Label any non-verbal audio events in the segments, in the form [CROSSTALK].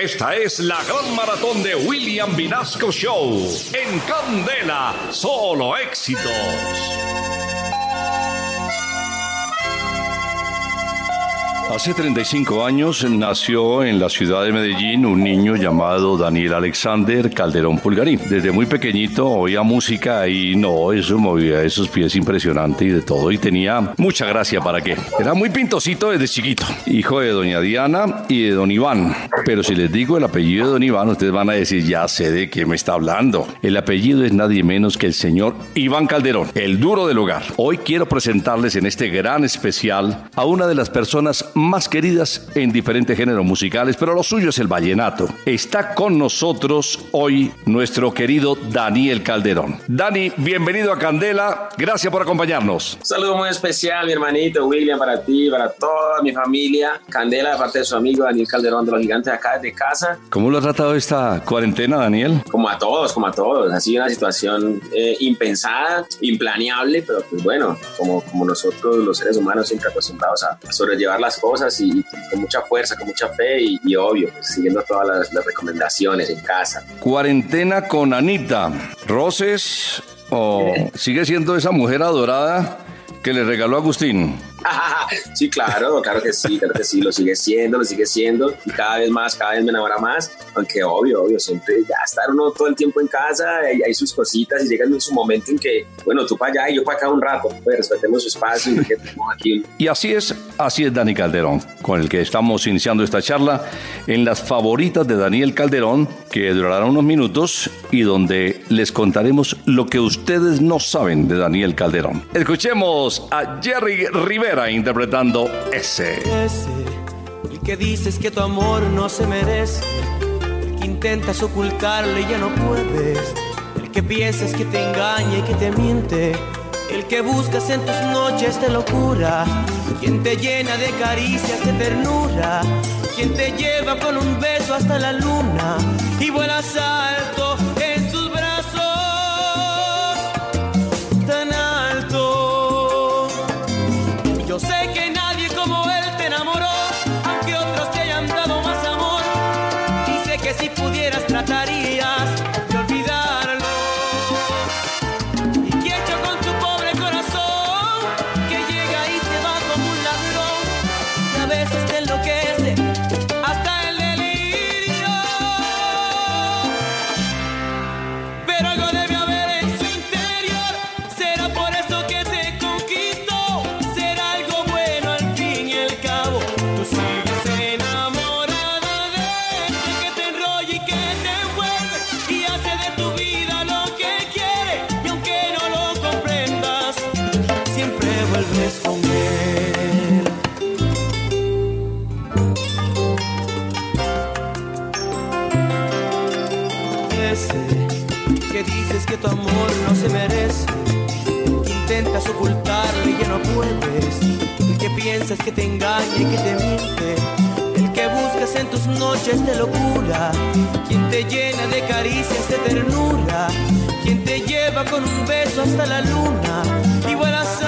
Esta es la gran maratón de William Vinasco Show. En Candela, solo éxitos. Hace 35 años nació en la ciudad de Medellín un niño llamado Daniel Alexander Calderón Pulgarín. Desde muy pequeñito oía música y no, eso movía esos pies impresionante y de todo. Y tenía mucha gracia para qué. Era muy pintosito desde chiquito. Hijo de doña Diana y de don Iván. Pero si les digo el apellido de don Iván, ustedes van a decir, ya sé de qué me está hablando. El apellido es nadie menos que el señor Iván Calderón, el duro del hogar. Hoy quiero presentarles en este gran especial a una de las personas más queridas en diferentes géneros musicales, pero lo suyo es el vallenato. Está con nosotros hoy nuestro querido Daniel Calderón. Dani, bienvenido a Candela, gracias por acompañarnos. Un saludo muy especial, mi hermanito William, para ti, para toda mi familia. Candela, de parte de su amigo Daniel Calderón de los Gigantes acá de casa. ¿Cómo lo ha tratado esta cuarentena, Daniel? Como a todos, como a todos. Ha sido una situación eh, impensada, implaneable, pero pues bueno, como, como nosotros los seres humanos siempre acostumbrados a sobrellevar las cosas cosas y, con mucha fuerza, con mucha fe y, obvio, pues, siguiendo todas las, recomendaciones en casa. Cuarentena con Anita. ¿Roces o sigue siendo esa mujer adorada que le regaló Agustín? [LAUGHS] sí, claro, claro que sí, claro que sí, lo sigue siendo, lo sigue siendo y cada vez más, cada vez me enamora más, aunque obvio, obvio, siempre ya estar uno todo el tiempo en casa, y hay sus cositas y llega en su momento en que, bueno, tú para allá y yo para acá un rato, pues respetemos su espacio y aquí. Y así es, así es Dani Calderón, con el que estamos iniciando esta charla en las favoritas de Daniel Calderón, que durará unos minutos y donde les contaremos lo que ustedes no saben de Daniel Calderón. Escuchemos a Jerry Rivera interpretando ese. El que dices que tu amor no se merece, el que intentas ocultarle y ya no puedes, el que piensas que te engaña y que te miente, el que buscas en tus noches de locura, quien te llena de caricias de ternura, quien te lleva con un beso hasta la luna y vuelas alto piensas que te engaña y que te miente, el que buscas en tus noches de locura, quien te llena de caricias de ternura, quien te lleva con un beso hasta la luna. Y vuelas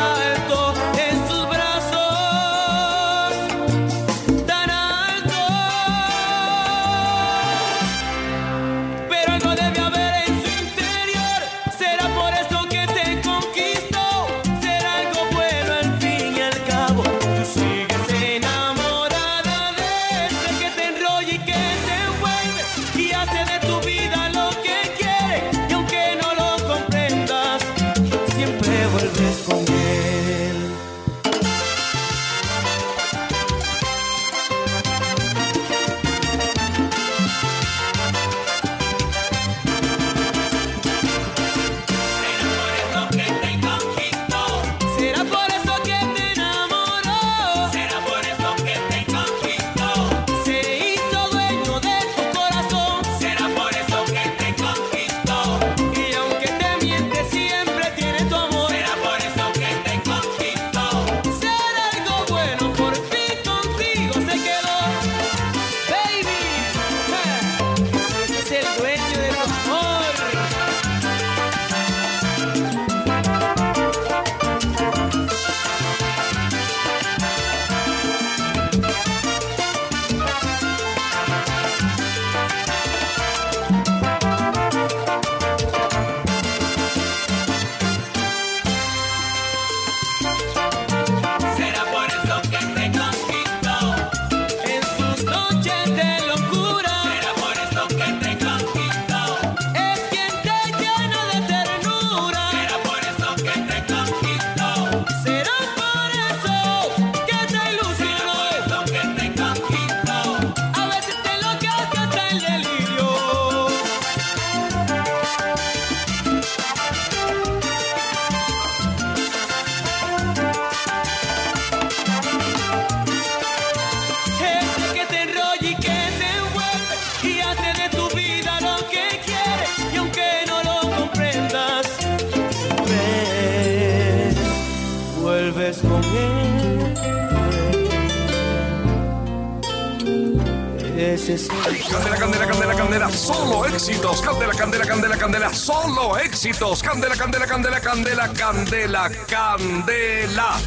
Candela, candela, candela, candela, solo éxitos. Candela, candela, candela, candela, candela, candela,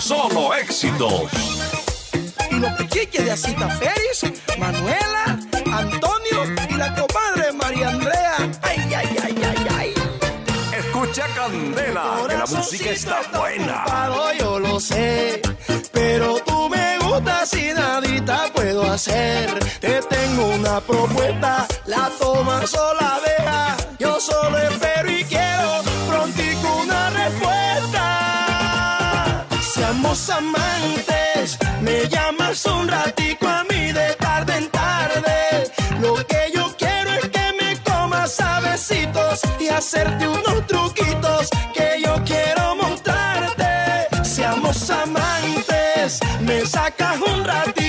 solo éxitos. Y los pechiques de Asita Feris, Manuela, Antonio y la comadre María Andrea. Ay, ay, ay, ay, ay. Escucha Candela, que la música está buena. yo lo sé, pero tú me gustas y nadita puedo hacer. Te tengo una propuesta, la tomas o la dejas. Yo solo espero y quiero prontico una respuesta. Seamos amantes, me llamas un ratico a mí de tarde en tarde. Lo que yo quiero es que me comas a besitos y hacerte unos truquitos que yo quiero me sacas un ratico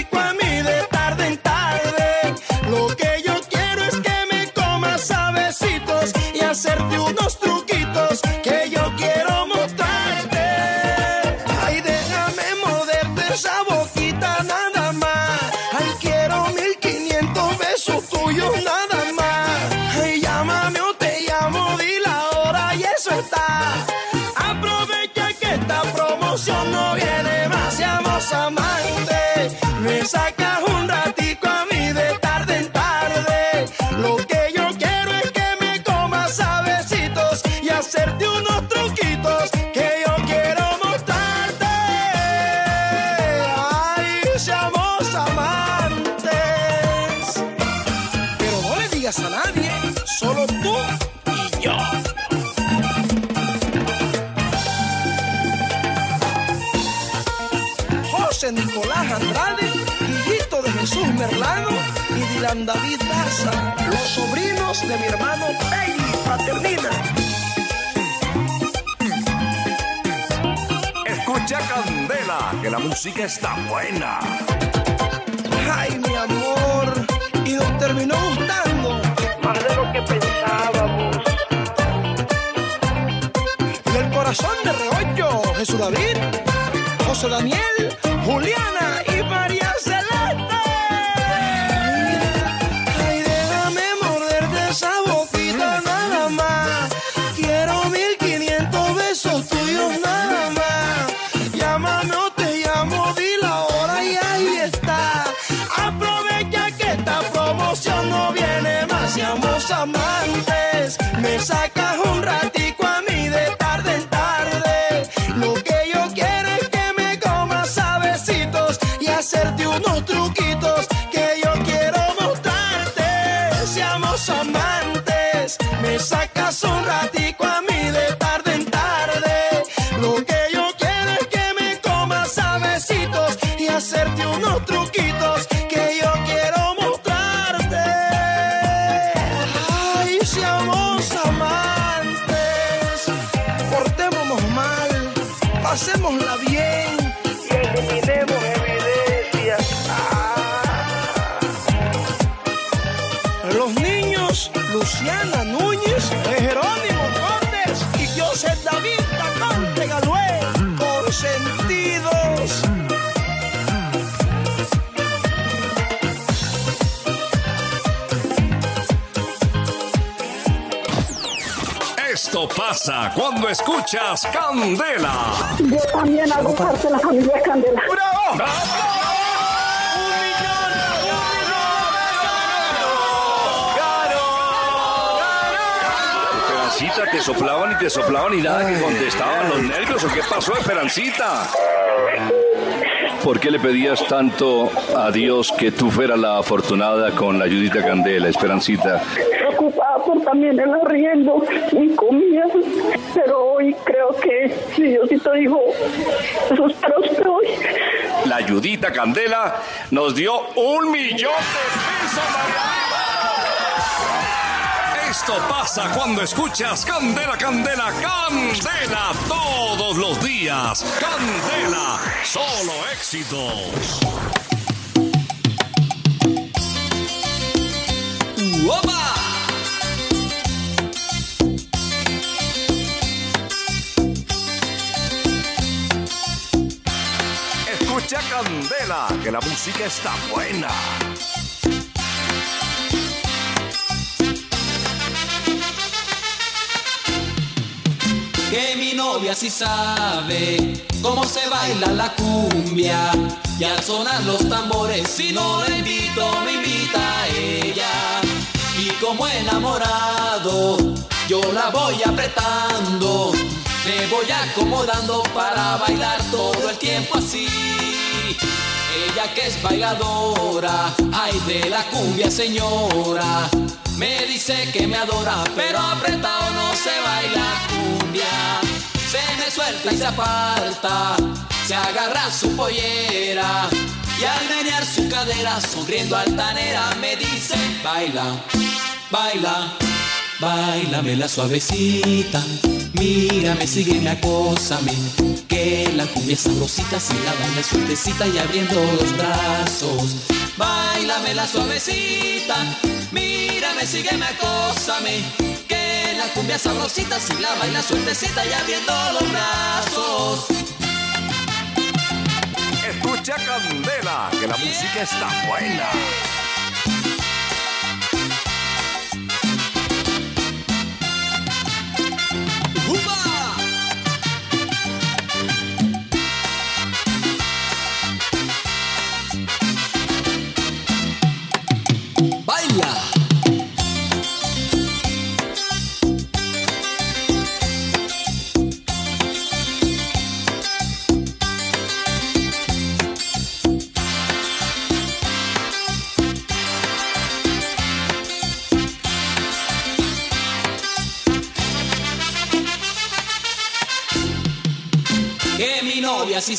David Daza, los sobrinos de mi hermano Peggy Paternina. Escucha Candela, que la música está buena. Ay, mi amor, y nos terminó gustando más de lo que pensábamos. Y el corazón de Reollo, Jesús David, José Daniel, Juliana y María pasa cuando escuchas Candela. Yo también hago parte de la familia Candela. Esperancita, te soplaban y te soplaban y nada que contestaban los nervios. ¿O qué pasó, Esperancita? ¿Por qué le pedías tanto a Dios que tú fueras la afortunada con la ayudita Candela, Esperancita? Por también el arriendo y comida. Pero hoy creo que si Diosito dijo, eso es para usted hoy. La ayudita Candela nos dio un millón de pesos. Esto pasa cuando escuchas Candela, Candela, Candela todos los días. Candela, solo éxitos. ¡Opa! que la música está buena. Que mi novia sí sabe cómo se baila la cumbia y al sonar los tambores si no la invito me invita a ella y como enamorado yo la voy apretando me voy acomodando para bailar todo el tiempo así. Ella que es bailadora, ay de la cumbia señora. Me dice que me adora, pero apretado no se baila cumbia. Se me suelta y se aparta, se agarra su pollera. Y al menear su cadera, sonriendo altanera, me dice, baila, baila, bailame la suavecita. Mírame, sígueme, acósame, que la cumbia es sabrosita si la baila sueltecita y abriendo los brazos. Bailame la suavecita, mírame, sígueme, acósame, que la cumbia es sabrosita si la baila sueltecita y abriendo los brazos. Escucha Candela, que la música está buena.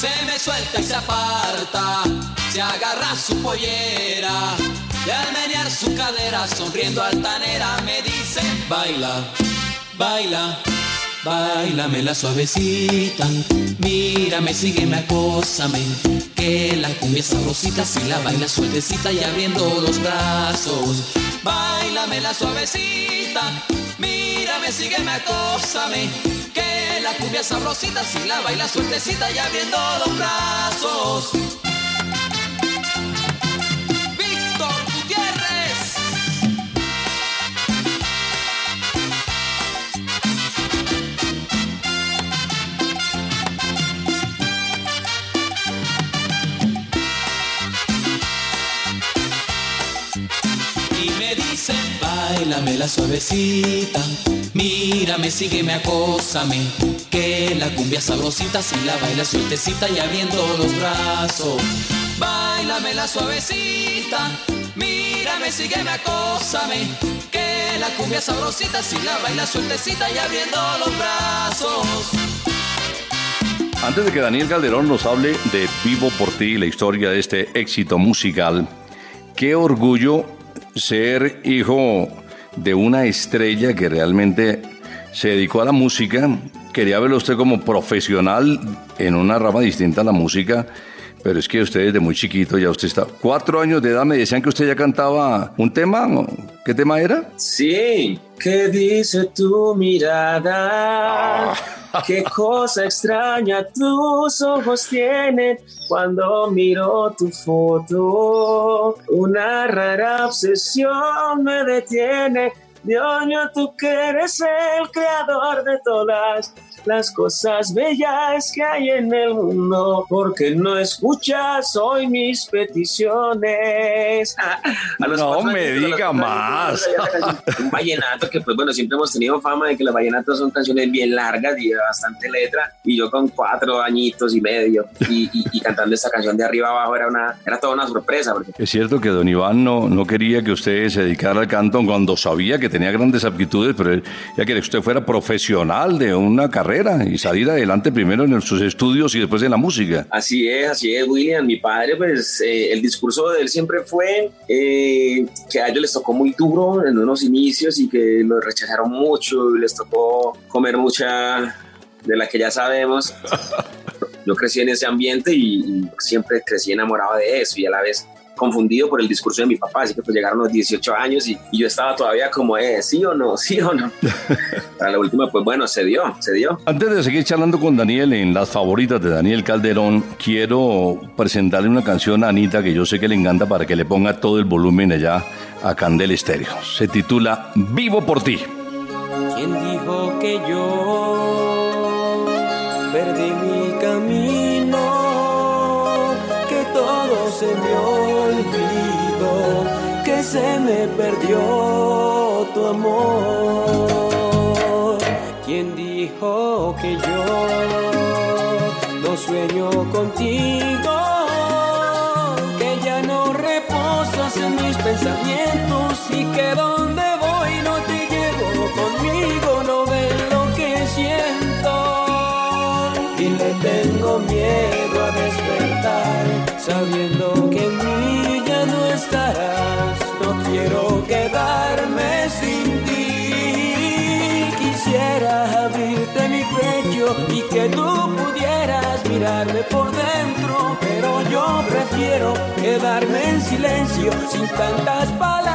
Se me suelta y se aparta, se agarra su pollera, y al menear su cadera, sonriendo altanera, me dice, baila, baila. Bailame la suavecita, mírame, sígueme, acósame, que la cumbia sabrosita si la baila sueltecita y abriendo los brazos. Bailame la suavecita, mírame, sígueme, acósame, que la cumbia sabrosita si la baila sueltecita y abriendo los brazos. Bailame la suavecita mírame sígueme acósame que la cumbia sabrosita si la baila sueltecita y abriendo los brazos. Bailame la suavecita mírame sígueme acósame que la cumbia sabrosita si la baila sueltecita y abriendo los brazos. Antes de que Daniel Calderón nos hable de Vivo por ti, la historia de este éxito musical, qué orgullo ser hijo de una estrella que realmente se dedicó a la música. Quería verlo usted como profesional en una rama distinta a la música, pero es que usted desde muy chiquito ya usted está. Cuatro años de edad me decían que usted ya cantaba un tema. ¿Qué tema era? Sí, ¿qué dice tu mirada? Qué cosa extraña tus ojos tienen cuando miro tu foto. Una rara obsesión me detiene. Dios mío, tú que eres el creador de todas las cosas bellas que hay en el mundo, porque no escuchas hoy mis peticiones. [LAUGHS] A los No me diga más. [LAUGHS] Un vallenato que, pues bueno, siempre hemos tenido fama de que los vallenatos son canciones bien largas y de bastante letra. Y yo con cuatro añitos y medio y, y- y cantando esta canción de arriba abajo era, una, era toda una sorpresa. Porque Es cierto que don Iván no, no quería que usted se dedicara al canto cuando sabía que tenía grandes aptitudes, pero ya quería que usted fuera profesional de una carrera y salir adelante primero en sus estudios y después en la música. Así es, así es, William. Mi padre, pues eh, el discurso de él siempre fue eh, que a ellos les tocó muy duro en unos inicios y que los rechazaron mucho y les tocó comer mucha de la que ya sabemos. [LAUGHS] Yo crecí en ese ambiente y, y siempre crecí enamorado de eso y a la vez confundido por el discurso de mi papá, así que pues llegaron los 18 años y, yo estaba todavía como, eh, sí o no, sí o no. [LAUGHS] Para la última, pues bueno, se dio, se dio. Antes de seguir charlando con Daniel en las favoritas de Daniel Calderón, quiero presentarle una canción a Anita que yo sé que le encanta para que le ponga todo el volumen allá a Candel Estéreo. Se titula Vivo por ti. ¿Quién dijo que yo perdí se me perdió tu amor. ¿Quién dijo que yo no sueño contigo? Que ya no reposas en mis pensamientos y que donde voy no te llevo conmigo, no ves lo que siento. Y le tengo miedo a despertar, sabiendo que en mí ya no estarás. Quiero quedarme sin ti. Quisiera abrirte mi pecho y que tú pudieras mirarme por dentro, pero yo prefiero quedarme en silencio sin tantas palabras.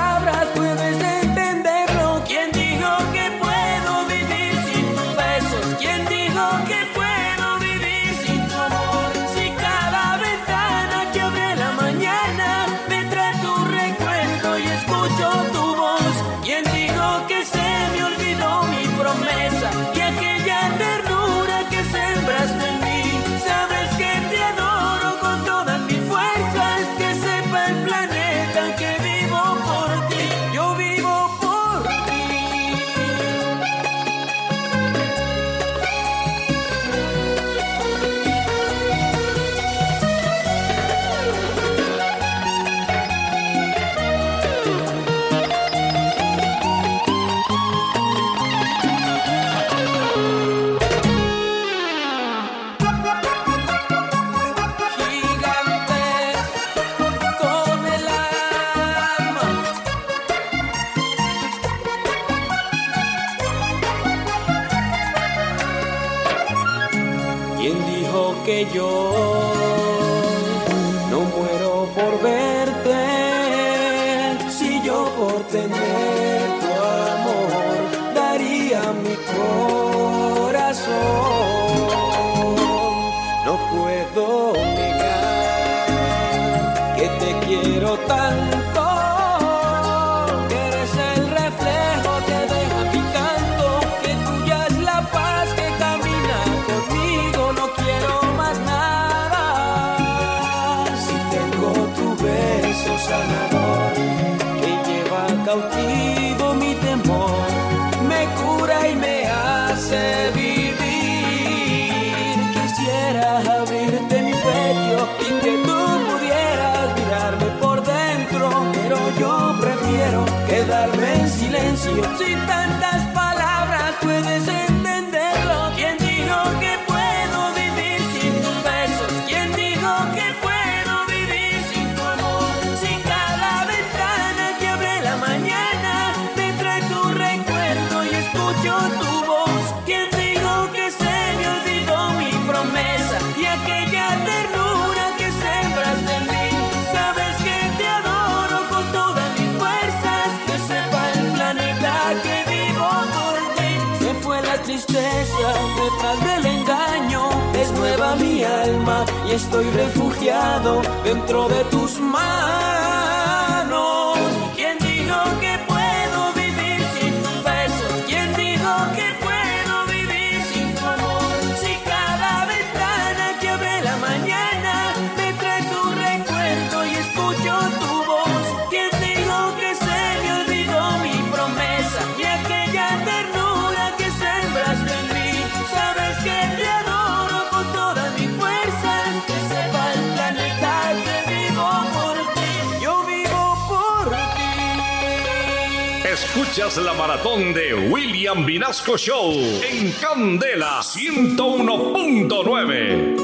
Show en Candela 101.9.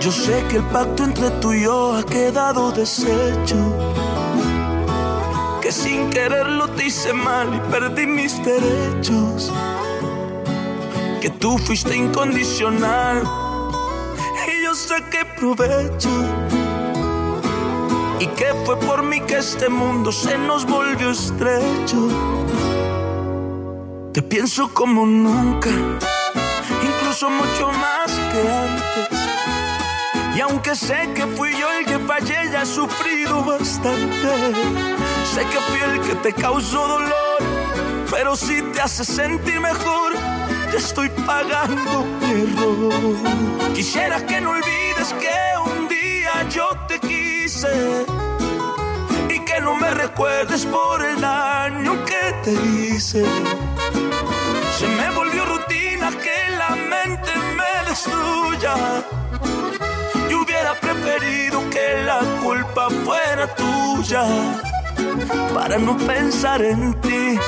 Yo sé que el pacto entre tú y yo ha quedado deshecho. Que sin quererlo te hice mal y perdí mis derechos. Que tú fuiste incondicional yo sé provecho. Y que fue por mí que este mundo se nos volvió estrecho. Te pienso como nunca, incluso mucho más que antes. Y aunque sé que fui yo el que fallé, ya he sufrido bastante. Sé que fui el que te causó dolor, pero si te hace sentir mejor, ya estoy pagando mi error. Quisiera que no olvides que un día yo te quise y que no me recuerdes por el daño que te hice. Se me volvió rutina que la mente me destruya. Yo hubiera preferido que la culpa fuera tuya para no pensar en ti,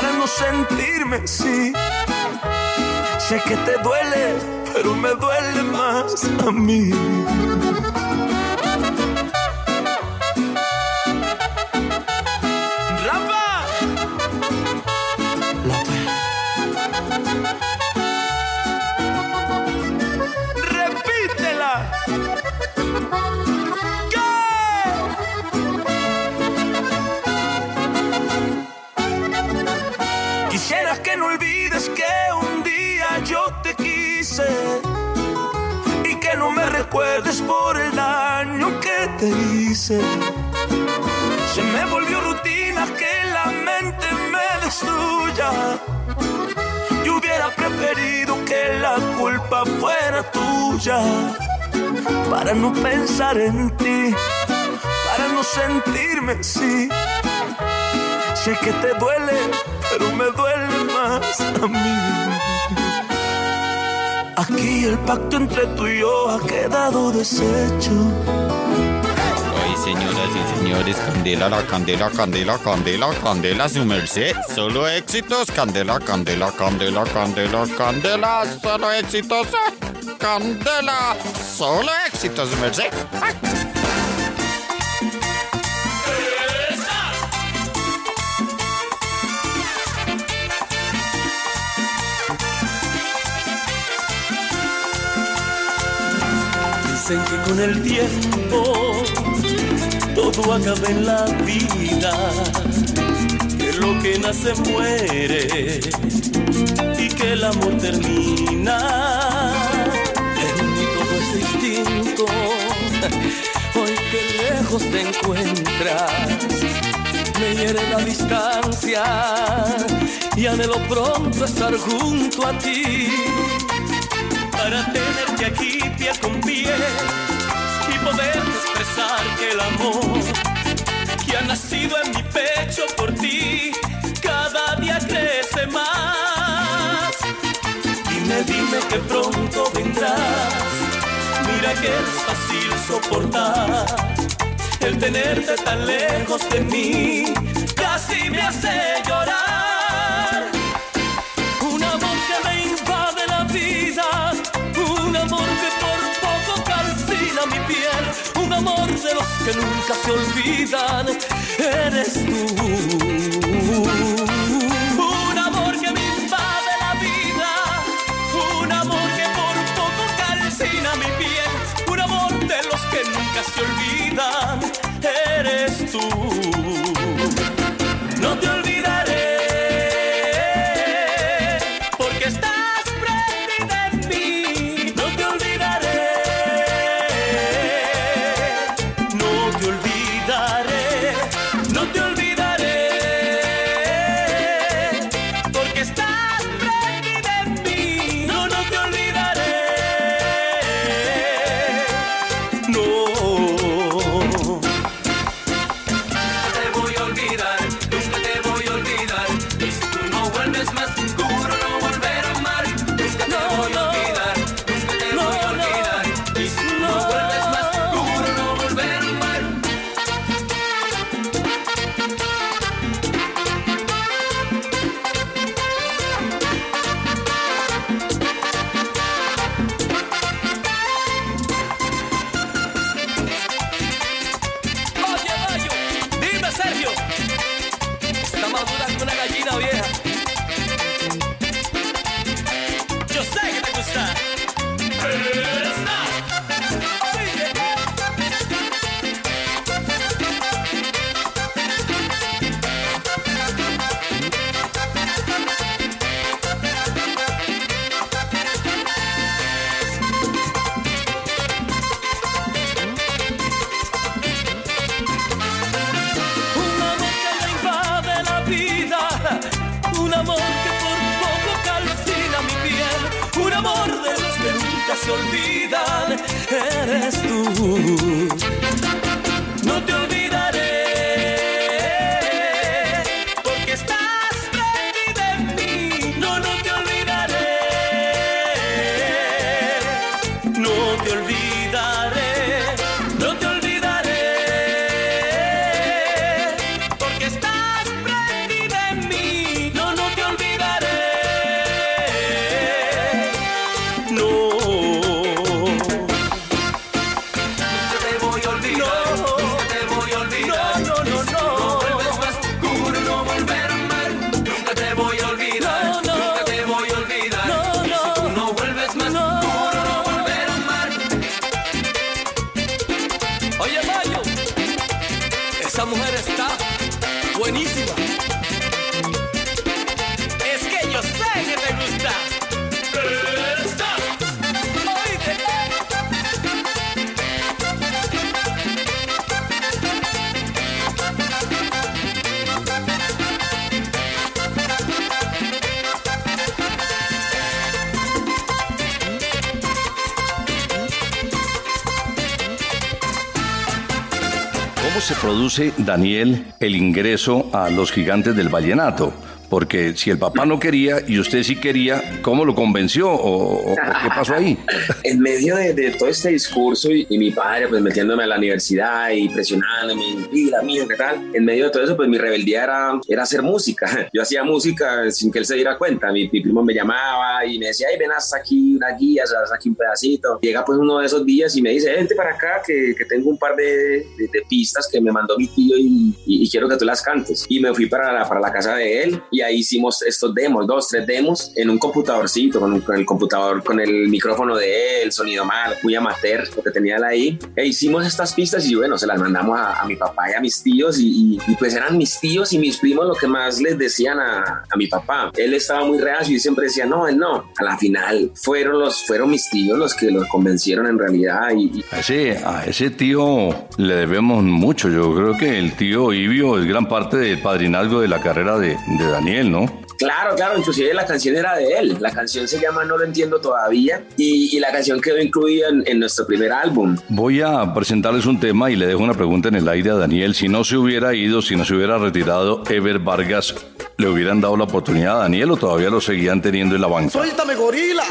para no sentirme así. Sé que te duele, pero me duele más a mí. Recuerdes por el daño que te hice. Se me volvió rutina que la mente me destruya. Yo hubiera preferido que la culpa fuera tuya para no pensar en ti, para no sentirme así. Sé que te duele, pero me duele más a mí. Aquí el pacto entre tú y yo ha quedado deshecho. Ay, señoras y señores, candela, la candela, candela, candela, candela, su merced. Solo éxitos, candela, candela, candela, candela, candela, solo éxitos, candela, solo éxitos, su merced. Ay. Dicen que con el tiempo todo acaba en la vida, que lo que nace muere y que el amor termina. En mí todo es distinto, hoy que lejos te encuentras, me hiere la distancia y anhelo pronto estar junto a ti para tenerte aquí piel con piel y poderte expresar que el amor que ha nacido en mi pecho por ti cada día crece más. Dime, dime que pronto vendrás. Mira que es fácil soportar el tenerte tan lejos de mí, casi me hace llorar. Un amor que me invade la vida, que por poco calcina mi piel, un amor de los que nunca se olvidan, eres tú. Un amor que me invade la vida, un amor que por poco calcina mi piel, un amor de los que nunca se olvidan, eres tú. Daniel, el ingreso a los gigantes del vallenato? Porque si el papá no quería y usted sí quería, ¿cómo lo convenció o, qué pasó ahí? [LAUGHS] en medio de, todo este discurso y, mi padre pues metiéndome a la universidad y presionándome, la mío, ¿qué tal? En medio de todo eso pues mi rebeldía era, era hacer música. [LAUGHS] Yo hacía música sin que él se diera cuenta. Mi, primo me llamaba y me decía, ay, ven hasta aquí una guía, hasta aquí un pedacito. Llega pues uno de esos días y me dice, vente para acá que, que tengo un par de, de, pistas que me mandó mi tío y, y, quiero que tú las cantes. Y me fui para la, para la casa de él y ahí hicimos estos demos, dos, tres demos en un computadorcito, con, el computador, con el micrófono de él, sonido mal, muy amateur, lo que tenía él ahí. E hicimos estas pistas y bueno, se las mandamos a, mi papá y a mis tíos y, pues eran mis tíos y mis primos lo que más les decían a, mi papá. Él estaba muy reacio y siempre decía, no, él no. A la final fueron, los, fueron mis tíos los que lo convencieron en realidad. Y, ese, a ese tío le debemos mucho. Yo creo que el tío Ibio es gran parte del padrinazgo de la carrera de, de Daniel, ¿no? Claro, claro, inclusive la canción era de él. La canción se llama No lo entiendo todavía y, la canción quedó incluida en, nuestro primer álbum. Voy a presentarles un tema y le dejo una pregunta en el aire a Daniel. Si no se hubiera ido, si no se hubiera retirado Ever Vargas, ¿le hubieran dado la oportunidad a Daniel o todavía lo seguían teniendo en la banca? Suéltame, gorila.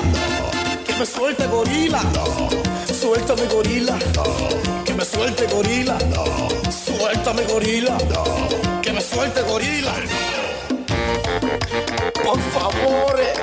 Que me suelte, gorila. Suéltame, gorila. Que me suelte, gorila. Suéltame, gorila. Que me suelte, gorila. Por favore.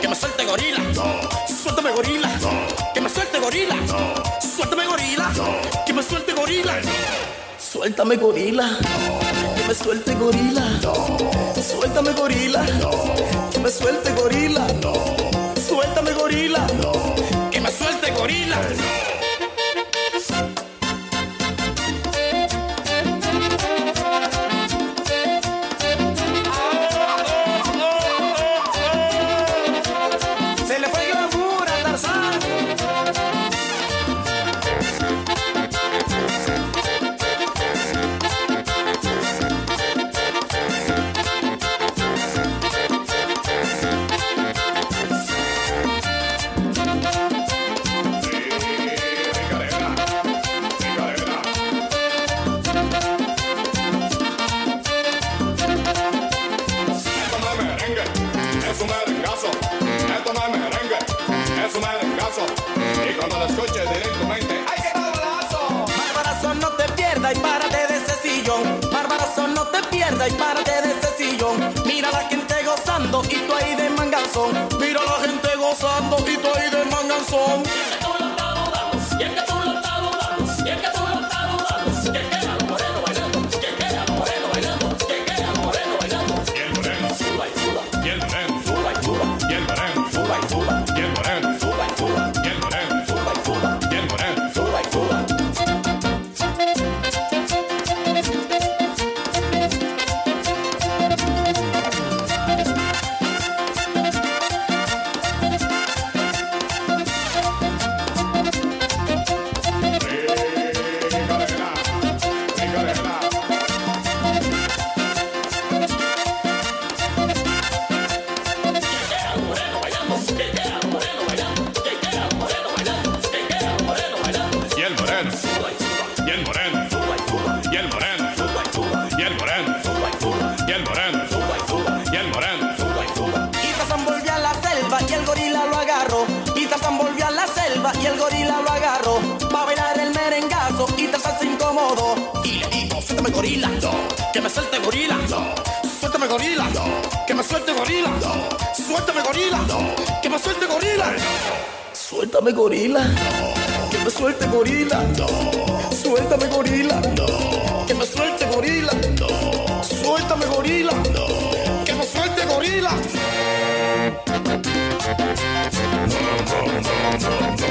Que me suelte gorila. Suéltame gorila, que me suelte gorila. Suéltame gorila, que me suelte gorila. Suéltame gorila. me suelte gorila. Suéltame gorila. Que me suelte gorila. Suéltame gorila. Que me suelte gorila. Gorila, que me suelte gorila. Suéltame gorila, que me suelte gorila. Suéltame gorila, que me suelte gorila. Suéltame gorila, que me suelte gorila. Suéltame gorila, que me suelte gorila. Suéltame gorila, que me suelte gorila. Está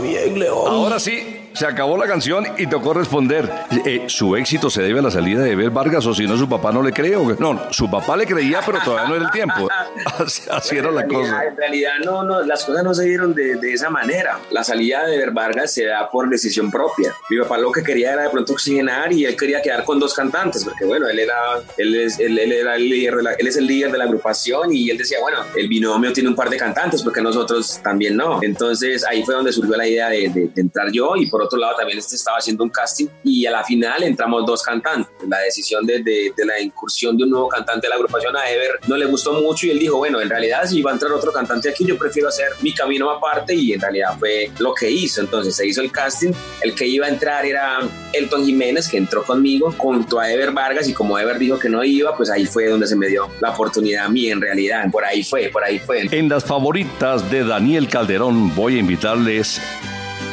bien, León. Ahora sí, se acabó la canción y tocó responder. Eh, ¿Su éxito se debe a la salida de Eber Vargas o si no su papá no le cree? o? No, su papá le creía, pero todavía no era el tiempo. [LAUGHS] Así, así era la realidad- cosa. En realidad, no, no, las cosas no se dieron de, de esa manera. La salida de Ver Vargas se da por decisión propia. Mi papá lo que quería era de pronto oxigenar y él quería quedar con dos cantantes, porque bueno, él era, él es, él, él era el líder de la- él es el líder de la agrupación y él decía, bueno, el binomio tiene un par de cantantes, porque nosotros también no. Entonces ahí fue donde surgió la idea de, de- de entrar yo y por otro lado también este estaba haciendo un casting y a la final entramos dos cantantes. La decisión de, de- de la incursión de un nuevo cantante de la agrupación a Ever no le gustó mucho y él dijo, bueno, en realidad si va a entrar otro cantante aquí, yo prefiero hacer mi camino aparte y en realidad fue lo que hizo. Entonces se hizo el casting, el que iba a entrar era Elton Jiménez, que entró conmigo junto a Ever Vargas y como Ever dijo que no iba, pues ahí fue donde se me dio la oportunidad a mí en realidad. Por ahí fue, por ahí fue. En las favoritas de Daniel Calderón voy a invitarles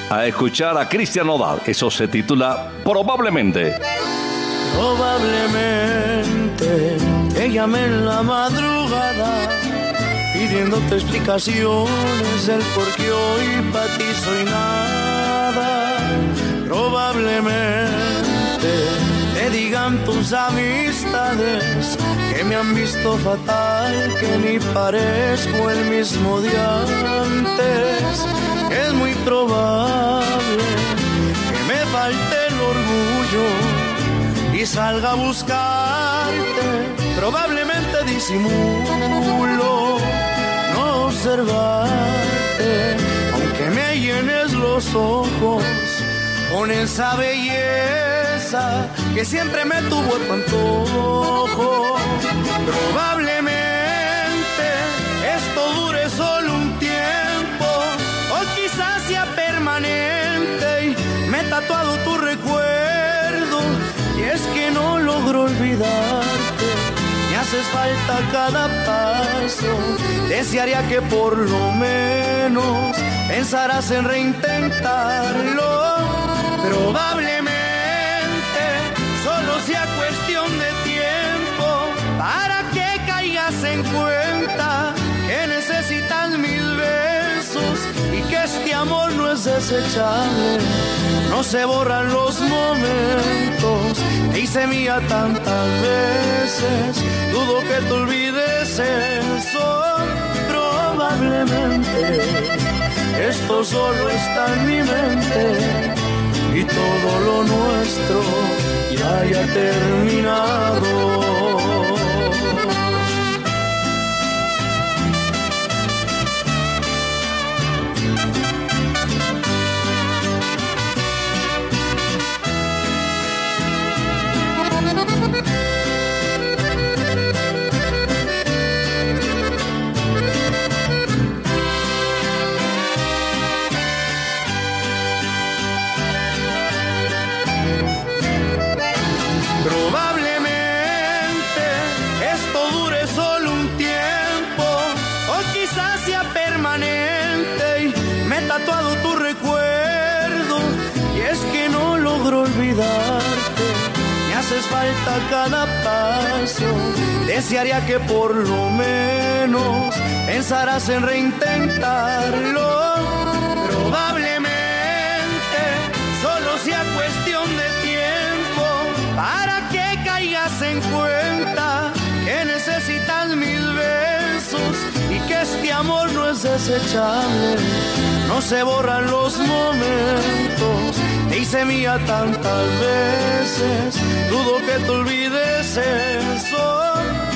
a escuchar a Cristian Nodal. Eso se titula Probablemente. Probablemente te llamé en la madrugada pidiéndote explicaciones del por qué hoy para ti soy nada. Probablemente te digan tus amistades que me han visto fatal, que ni parezco el mismo de antes. Es muy probable que me falte el orgullo y salga a buscarte. Probablemente disimulo no observarte, aunque me llenes los ojos con esa belleza que siempre me tuvo a tu antojo. Probablemente permanente y me he tatuado tu recuerdo. Y es que no logro olvidarte, me haces falta cada paso. Desearía que por lo menos pensarás en reintentarlo. Probablemente solo sea cuestión de tiempo para que caigas en cuenta y que este amor no es desechable. No se borran los momentos que hice mía tantas veces. Dudo que te olvides eso, probablemente. Esto solo está en mi mente y todo lo nuestro ya haya terminado. Falta cada paso. Desearía que por lo menos pensarás en reintentarlo. Probablemente solo sea cuestión de tiempo para que caigas en cuenta que necesitas mil besos y que este amor no es desechable. No se borran los momentos, hice mía tantas veces, dudo que te olvides eso.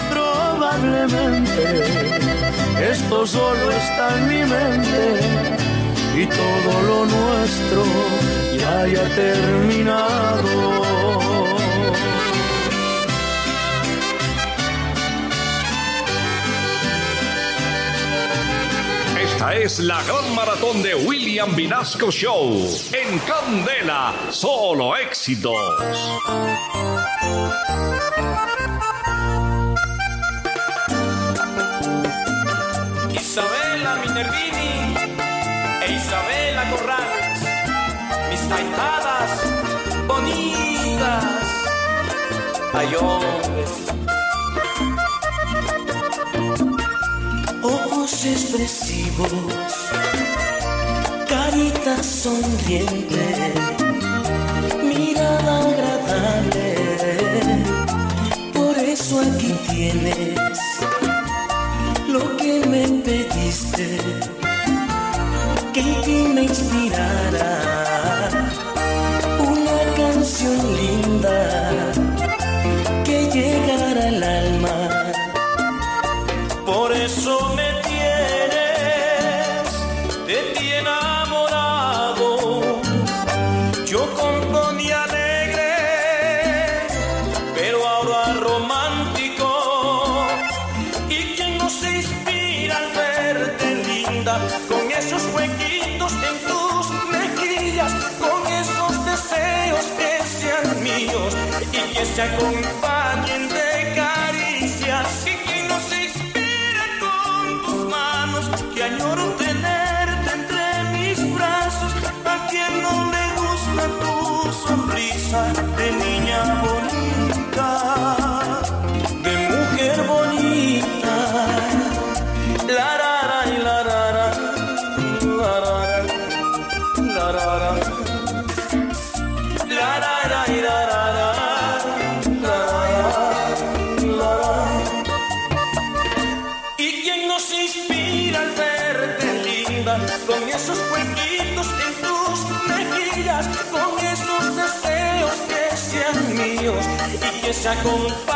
Probablemente esto solo está en mi mente y todo lo nuestro ya haya terminado. Esta es la gran maratón de William Vinasco Show. En Candela, solo éxitos. Isabela Minervini e Isabela Corrales, mis taitadas bonitas. Ay, expresivos, carita sonriente, mirada agradable. Por eso aquí tienes lo que me pediste, que en ti me inspirara se acompañen de caricias? ¿Y quién no se inspira con tus manos que añoro tenerte entre mis brazos? ¿A quien no le gusta tu sonrisa de niña y que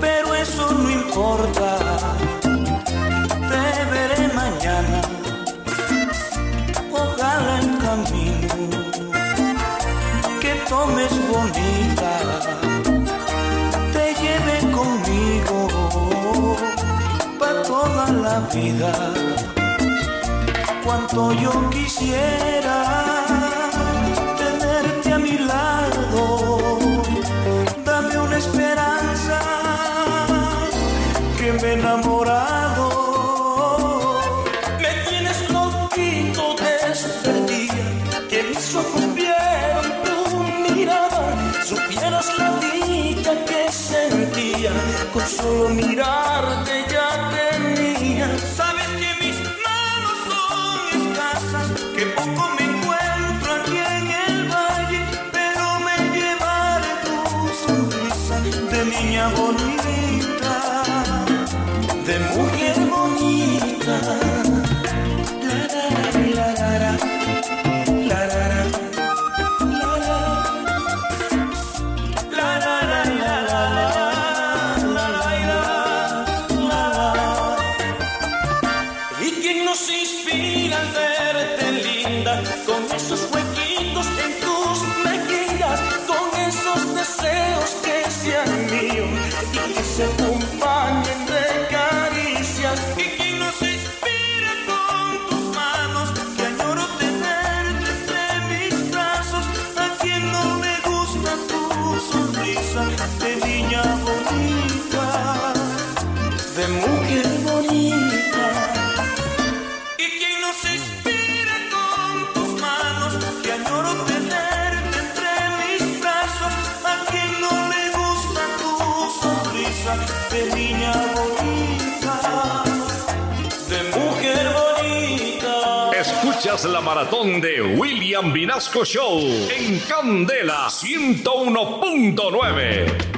pero eso no importa. Te veré mañana, ojalá el camino. Que tomes bonita. Te lleve conmigo. Para toda la vida. Cuánto yo quisiera con solo mirarte ya La maratón de William Vinasco Show en Candela 101.9.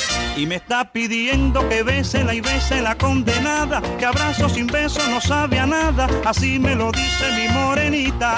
Y me está pidiendo que bésela y bese la condenada, que abrazo sin beso no sabe a nada, así me lo dice mi morenita.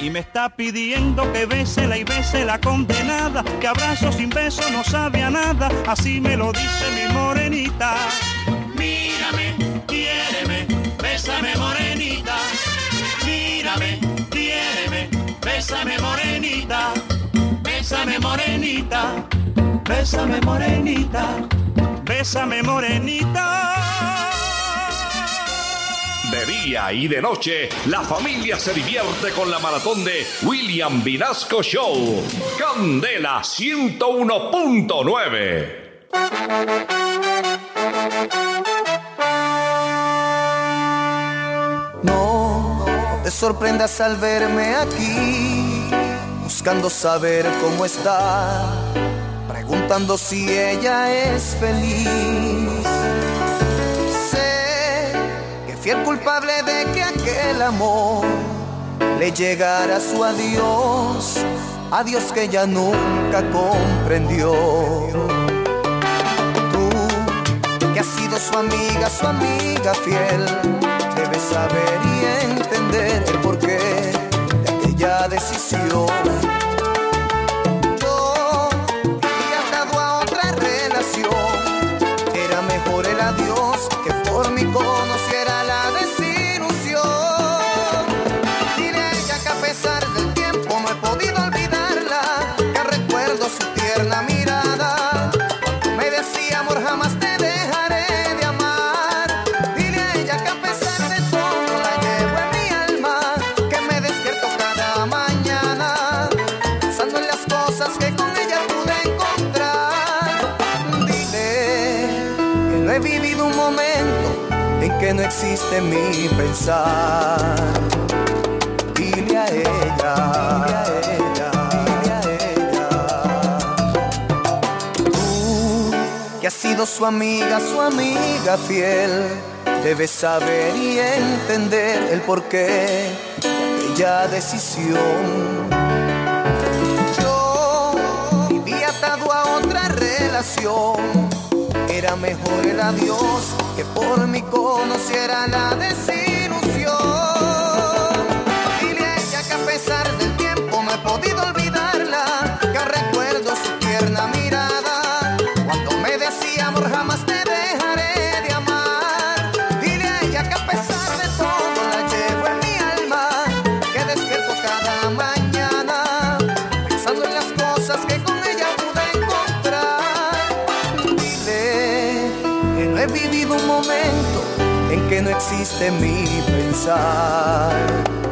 Y me está pidiendo que bésela y bese la condenada, que abrazo sin beso no sabe nada, así me lo dice mi morenita. Mírame, quiéreme, bésame morenita. Mírame, quiéreme, bésame morenita. Bésame morenita, Bésame morenita, bésame morenita. De día y de noche, la familia se divierte con la maratón de William Vinasco Show. Candela 101.9. No te sorprendas al verme aquí, buscando saber cómo está, preguntando si ella es feliz. Que fui el culpable de que aquel amor le llegara su adiós, adiós que ella nunca comprendió. Tú, que has sido su amiga, su amiga fiel debes saber y entender el porqué de aquella decisión. Yo vivía atado a otra relación. Era mejor el adiós que por mí conociera existe mi pensar. Dile a ella. Dile a ella. Dile a ella. Tú, que has sido su amiga, su amiga fiel, debes saber y entender el porqué de aquella decisión. Yo vivía atado a otra relación. Era mejor el adiós que por mí conociera la desilusión. Existe mi pensar.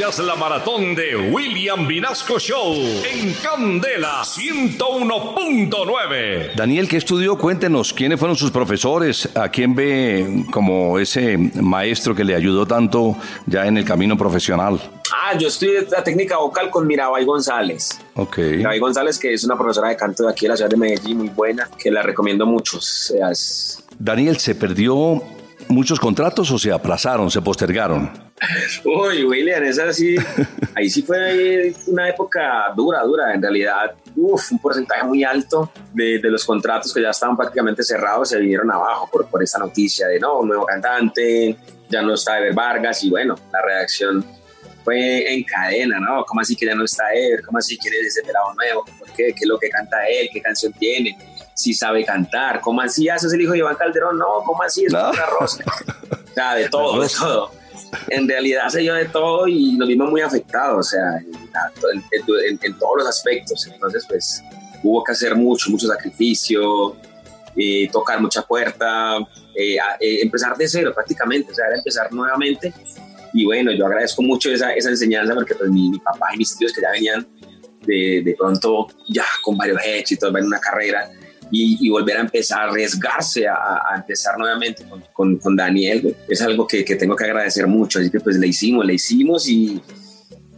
Escuchas la maratón de William Vinasco Show en Candela 101.9. Daniel, ¿qué estudió? Cuéntenos, ¿quiénes fueron sus profesores? ¿A quién ve como ese maestro que le ayudó tanto ya en el camino profesional? Ah, yo estudié la técnica vocal con Mirabai González. Ok. Mirabai González, que es una profesora de canto de aquí de la ciudad de Medellín, muy buena, que la recomiendo mucho. O sea, es- Daniel, ¿se perdió muchos contratos o se aplazaron, se postergaron? Uy, William, esa sí, [LAUGHS] ahí sí fue una época dura, dura. En realidad, uf, un porcentaje muy alto de, de los contratos que ya estaban prácticamente cerrados se vinieron abajo por, por esta noticia de no, un nuevo cantante, ya no está Ever Vargas y bueno, la redacción fue en cadena, ¿no? ¿Cómo así que ya no está Ever? ¿Cómo así que eres ese pelado nuevo? ¿Por qué? ¿Qué es lo que canta él? ¿Qué canción tiene? Si sabe cantar. ¿Cómo así? ¿Ah, ¿Eso es el hijo de Iván Calderón? No, ¿cómo así? Es una rosa. O sea, de todo, de todo. En realidad se dio de todo y nos vimos muy afectados, o sea, en, en- en- en todos los aspectos. Entonces, pues, hubo que hacer mucho, mucho sacrificio, eh, tocar mucha puerta, eh, a- eh, empezar de cero prácticamente, o sea, era empezar nuevamente. Y bueno, yo agradezco mucho esa, esa enseñanza porque pues mi, mi papá y mis tíos que ya venían de, de pronto ya con varios éxitos, en una carrera y, y volver a empezar a arriesgarse a, a empezar nuevamente con, con, con Daniel es algo que, que tengo que agradecer mucho. Así que pues le hicimos, le hicimos y,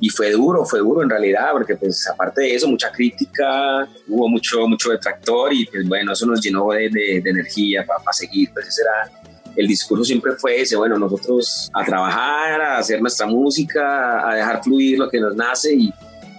y fue duro, fue duro en realidad, porque pues aparte de eso, mucha crítica, hubo mucho, mucho detractor y pues bueno, eso nos llenó de, de, de energía para seguir. Pues ese era el discurso siempre fue ese, bueno, nosotros a trabajar, a hacer nuestra música, a dejar fluir lo que nos nace y,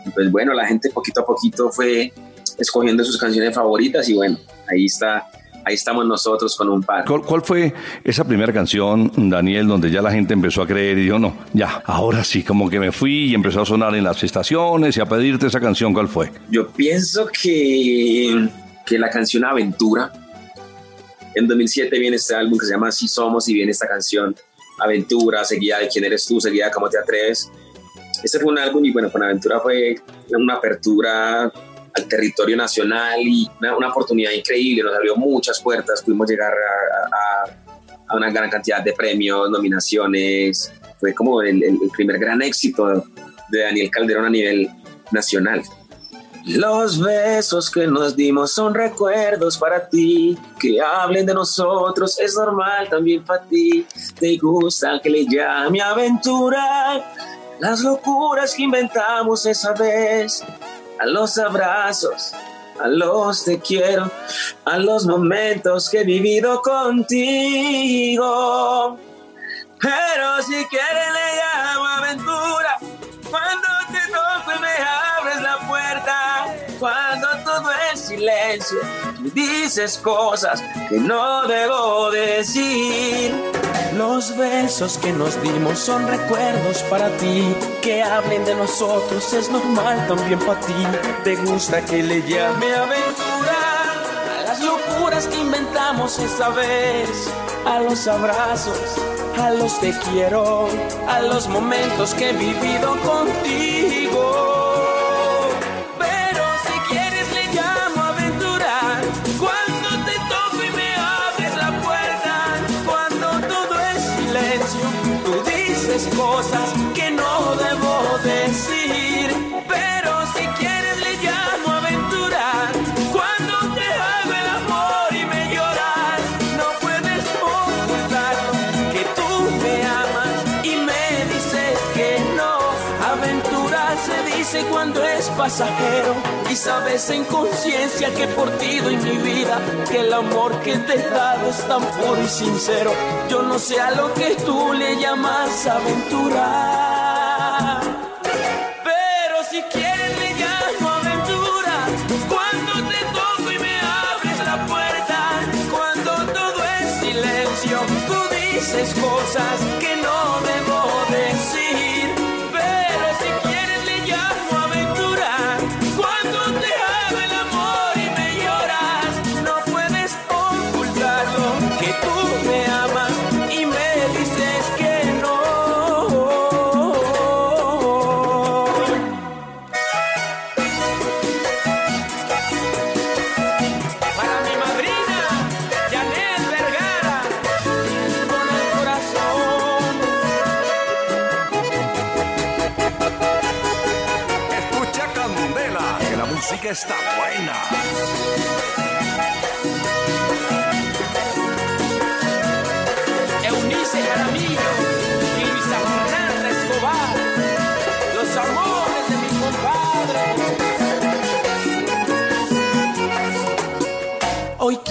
y, pues bueno, la gente poquito a poquito fue escogiendo sus canciones favoritas y bueno, ahí está, ahí estamos nosotros con un par. ¿Cuál, cuál fue esa primera canción, Daniel, donde ya la gente empezó a creer y dijo, no, ya, ahora sí, como que me fui y empezó a sonar en las estaciones y a pedirte esa canción, ¿cuál fue? Yo pienso que, que la canción Aventura, en 2007 viene este álbum que se llama Así Somos y viene esta canción Aventura, seguida de Quién Eres Tú, seguida de Cómo Te Atreves. Este fue un álbum y bueno, con Aventura fue una apertura al territorio nacional y una, una oportunidad increíble, nos abrió muchas puertas, pudimos llegar a, a- a una gran cantidad de premios, nominaciones, fue como el, el- primer gran éxito de Daniel Calderón a nivel nacional. Los besos que nos dimos son recuerdos para ti, que hablen de nosotros es normal también para ti. Te gusta que le llame aventura, las locuras que inventamos esa vez, a los abrazos, a los te quiero, a los momentos que he vivido contigo. Pero si quieres le llamo aventura, cuando te toco y me abres la puerta, cuando todo es silencio, tú dices cosas que no debo decir. Los besos que nos dimos son recuerdos para ti. Que hablen de nosotros es normal también para ti. Te gusta que le llame aventura a las locuras que inventamos esa vez. A los abrazos, a los te quiero, a los momentos que he vivido contigo. Cosas que no debo decir. Pero si quieres le llamo aventura cuando te hago el amor y me lloras, no puedes ocultarlo que tú me amas y me dices que no. Aventura se dice cuando es pasajero y sabes en conciencia que por ti doy mi vida, que el amor que te he dado es tan puro y sincero. Yo no sé a lo que tú le llamas aventura.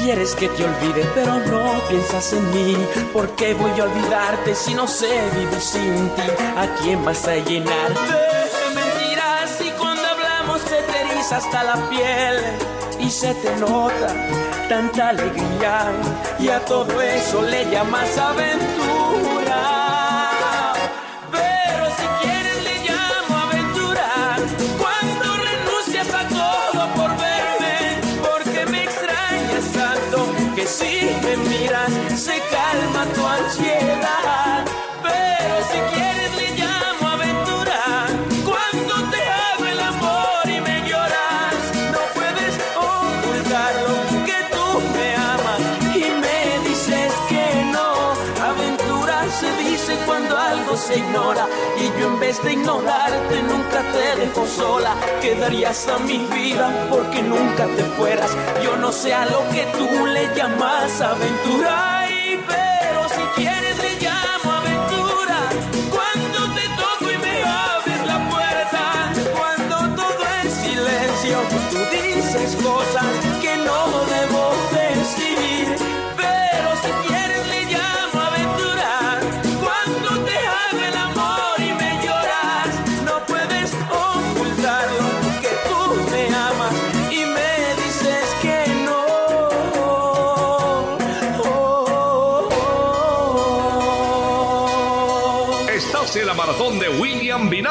Quieres que te olvide, pero no piensas en mí. ¿Por qué voy a olvidarte si no sé vivir sin ti? ¿A quién vas a llenar de mentiras? Y cuando hablamos se te eriza hasta la piel y se te nota tanta alegría. Y a todo eso le llamas aventura. si me miras se calma tu ansiedad. de ignorarte nunca te dejo sola. Quedarías a mi vida porque nunca te fueras. Yo no sé a lo que tú le llamas aventura, pero si quieres.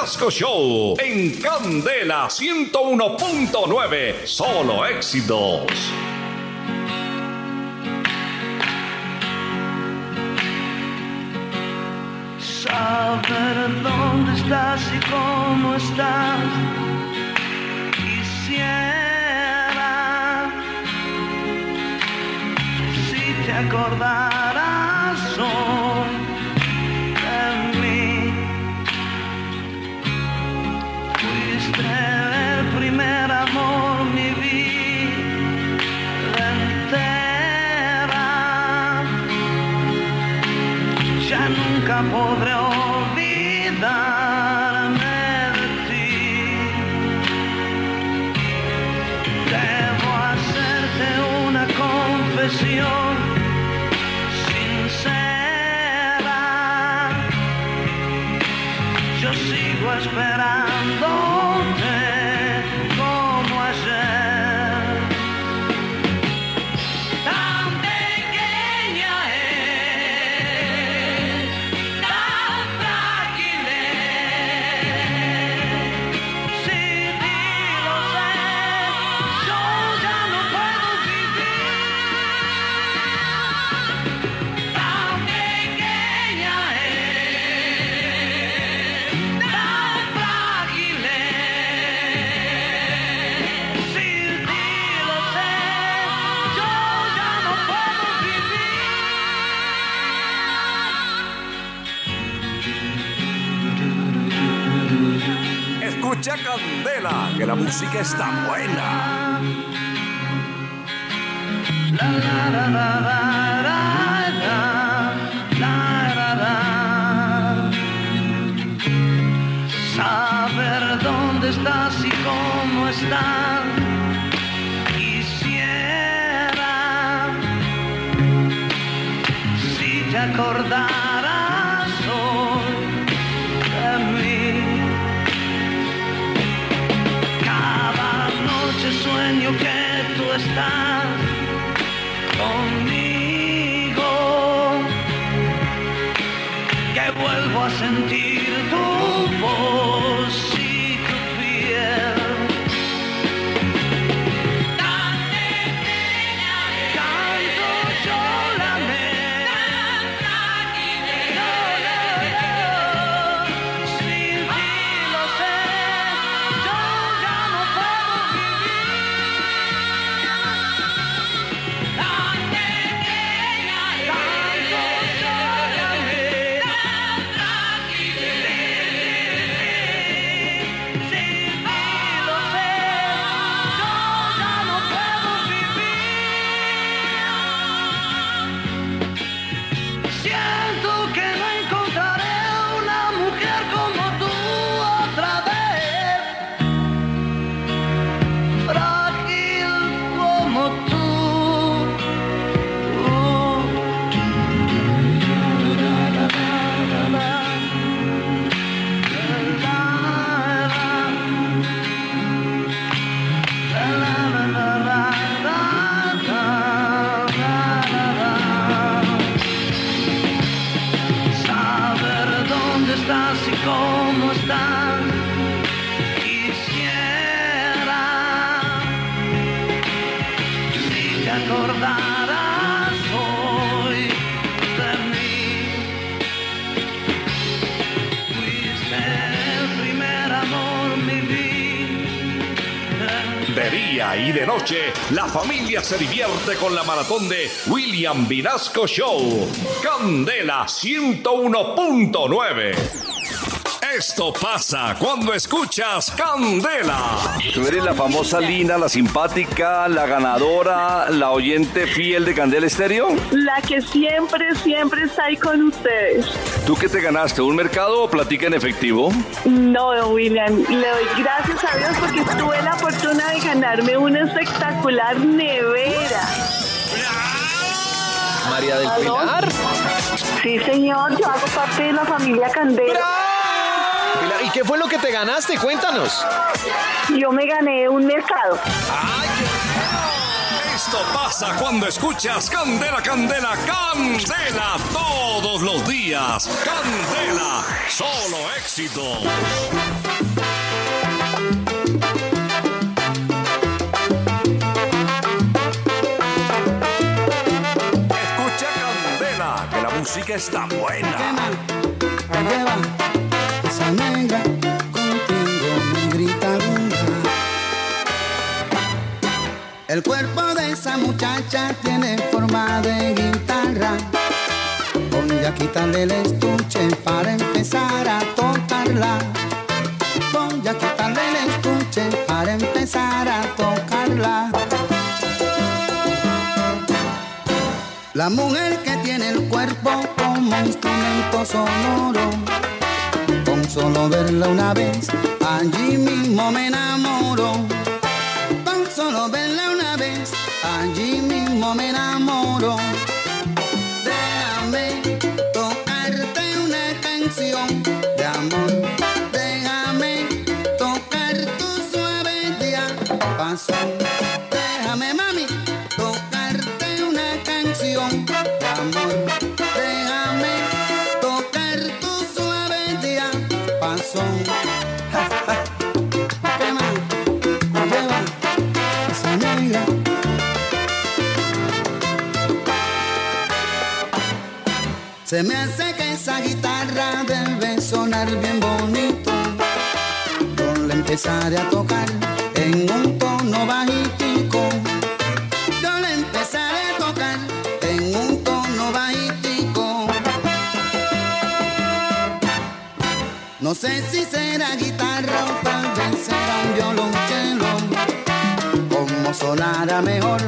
Carrasco Show en Candela 101.9, solo éxitos. Saber dónde estás y cómo estás. Quisiera si te acordás la la música está buena. De noche, la familia se divierte con la maratón de William Vinasco Show. Candela 101.9. Esto pasa cuando escuchas Candela. Tú eres la famosa Lina, la simpática, la ganadora, la oyente fiel de Candela Estéreo. La que siempre, siempre está ahí con ustedes. ¿Tú qué te ganaste? ¿Un mercado o platica en efectivo? No, don William, le doy gracias a Dios porque tuve la fortuna de ganarme una espectacular nevera. María del ¿Aló? Pilar. Sí, señor, yo hago parte de la familia Candela. Pilar, ¿Y qué fue lo que te ganaste? Cuéntanos. Yo me gané un mercado. Esto pasa cuando escuchas Candela, Candela, Candela todos los días. Candela, solo éxitos. Escucha Candela, que la música está buena. Lleva esa negra contigo, negrita linda. El cuerpo de esa muchacha tiene forma de guitarra. Voy a quitarle el estuche para empezar a tocarla. Voy a quitarle el estuche para empezar a tocarla. La mujer que tiene el cuerpo como instrumento sonoro. Solo verla una vez, allí mismo me enamoro. Solo verla una vez, allí mismo me enamoro. Déjame tocarte una canción Se me hace que esa guitarra debe sonar bien bonito. Yo le empezaré a tocar en un tono bajitico. Yo le empezaré a tocar en un tono bajitico. No sé si será guitarra o tal vez será un violonchelo. Cómo sonará mejor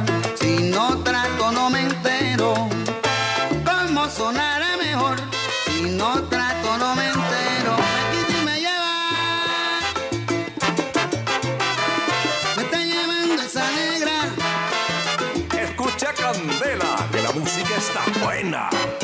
buena.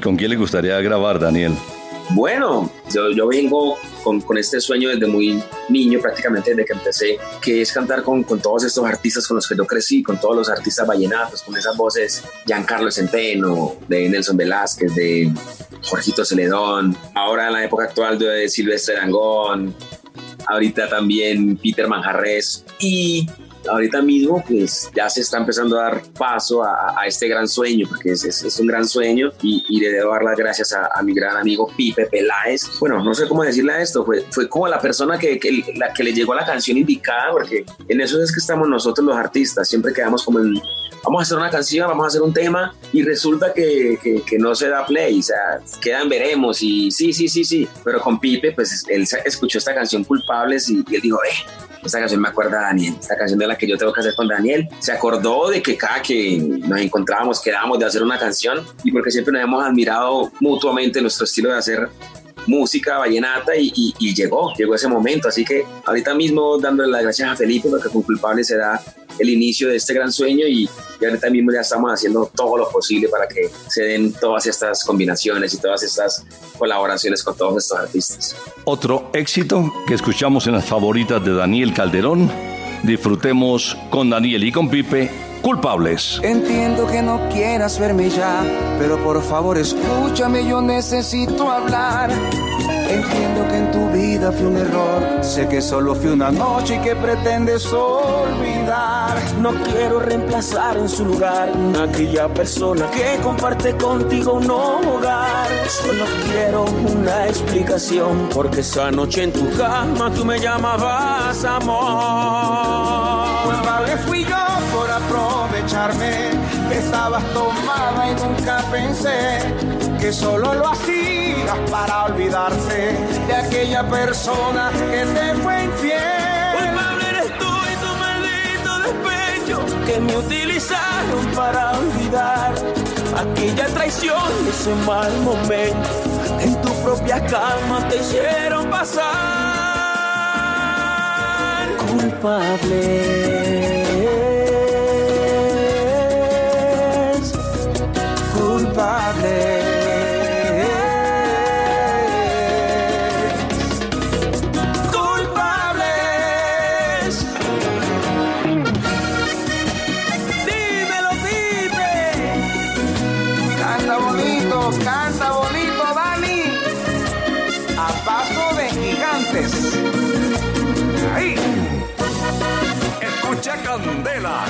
con quién le gustaría grabar, Daniel? Bueno, yo, yo vengo con, este sueño desde muy niño, prácticamente desde que empecé, que es cantar con, con todos estos artistas con los que yo crecí, con todos los artistas vallenatos, con esas voces, Giancarlo Centeno, de Nelson Velázquez, de Jorgito Celedón, ahora en la época actual de Silvestre Dangón, ahorita también Peter Manjarres y ahorita mismo pues ya se está empezando a dar paso a, este gran sueño porque es un gran sueño y, y le debo dar las gracias a, a mi gran amigo Pipe Peláez. Bueno no sé cómo decirle a esto fue, fue como la persona que, que- la que le llegó la canción indicada porque en eso es que estamos nosotros los artistas siempre quedamos como en vamos a hacer una canción, vamos a hacer un tema y resulta que, que- que no se da play, o sea, quedan veremos y sí, sí, sí, sí, pero con Pipe, pues él escuchó esta canción Culpables y, y él dijo, eh, esta canción me acuerda a Daniel, esta canción de la que yo tengo que hacer con Daniel, se acordó de que cada que nos encontrábamos quedábamos de hacer una canción y porque siempre nos hemos admirado mutuamente nuestro estilo de hacer música vallenata y, y- llegó, llegó ese momento. Así que ahorita mismo dándole las gracias a Felipe porque con culpable se da el inicio de este gran sueño y, y ahorita mismo ya estamos haciendo todo lo posible para que se den todas estas combinaciones y todas estas colaboraciones con todos estos artistas. Otro éxito que escuchamos en las favoritas de Daniel Calderón. Disfrutemos con Daniel y con Pipe, culpables. Entiendo que no quieras verme ya, pero por favor escúchame, yo necesito hablar. Entiendo que en tu vida fue un error, sé que solo fue una noche y que pretendes olvidar. No quiero reemplazar en su lugar a aquella persona que comparte contigo un hogar. Solo quiero una explicación porque esa noche en tu cama tú me llamabas amor. Culpable fui yo que estabas tomada y nunca pensé que solo lo hacías para olvidarse de aquella persona que te fue infiel. Culpable eres tú y tu maldito despecho que me utilizaron para olvidar aquella traición y ese mal momento en tu propia cama te hicieron pasar culpables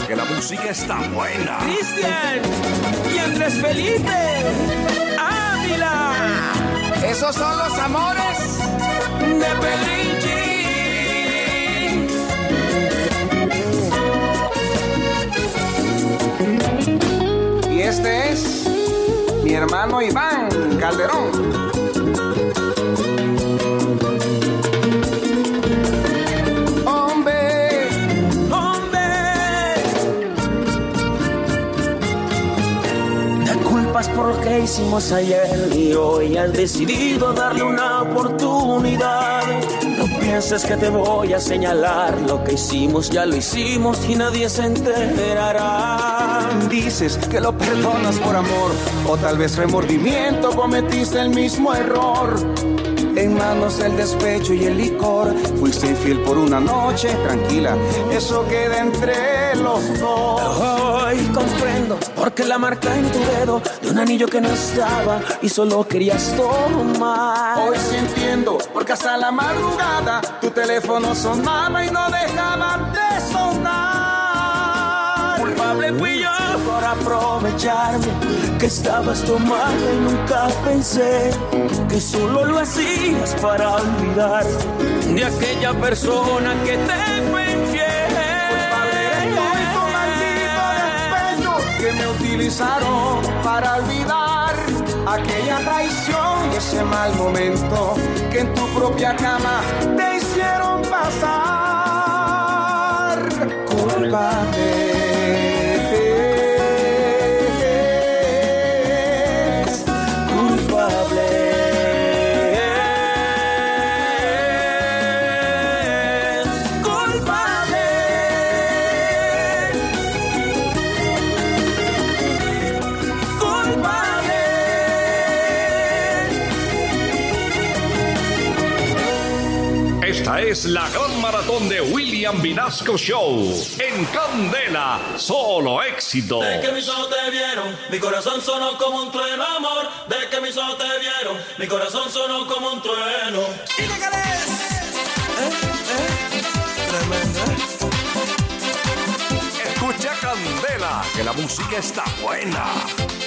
que la música está buena. Cristian y Andrés Felipe Ávila Esos son los amores de Pelinchi Y este es mi hermano Iván Calderón. Por lo que hicimos ayer y hoy has decidido darle una oportunidad. No pienses que te voy a señalar lo que hicimos, ya lo hicimos y nadie se enterará. dices que lo perdonas por amor o tal vez remordimiento cometiste el mismo error. En manos del despecho y el licor, fuiste infiel por una noche, tranquila, eso queda entre los dos. Hoy comprendo porque la marca en tu dedo de un anillo que no estaba y solo querías tomar. Hoy sí entiendo, porque hasta la madrugada tu teléfono sonaba y no dejaba de sonar. Culpable fui yo por aprovecharme que estabas tomada y nunca pensé que solo lo hacías para olvidar de aquella persona que te para olvidar aquella traición y ese mal momento que en tu propia cama te hicieron pasar. Culpable. Es la gran maratón de William Vinasco Show. En Candela, solo éxito. De que mis ojos te vieron, mi corazón sonó como un trueno, amor. De que mis ojos te vieron, mi corazón sonó como un trueno. ¿Y de qué Escucha Candela, que la música está buena.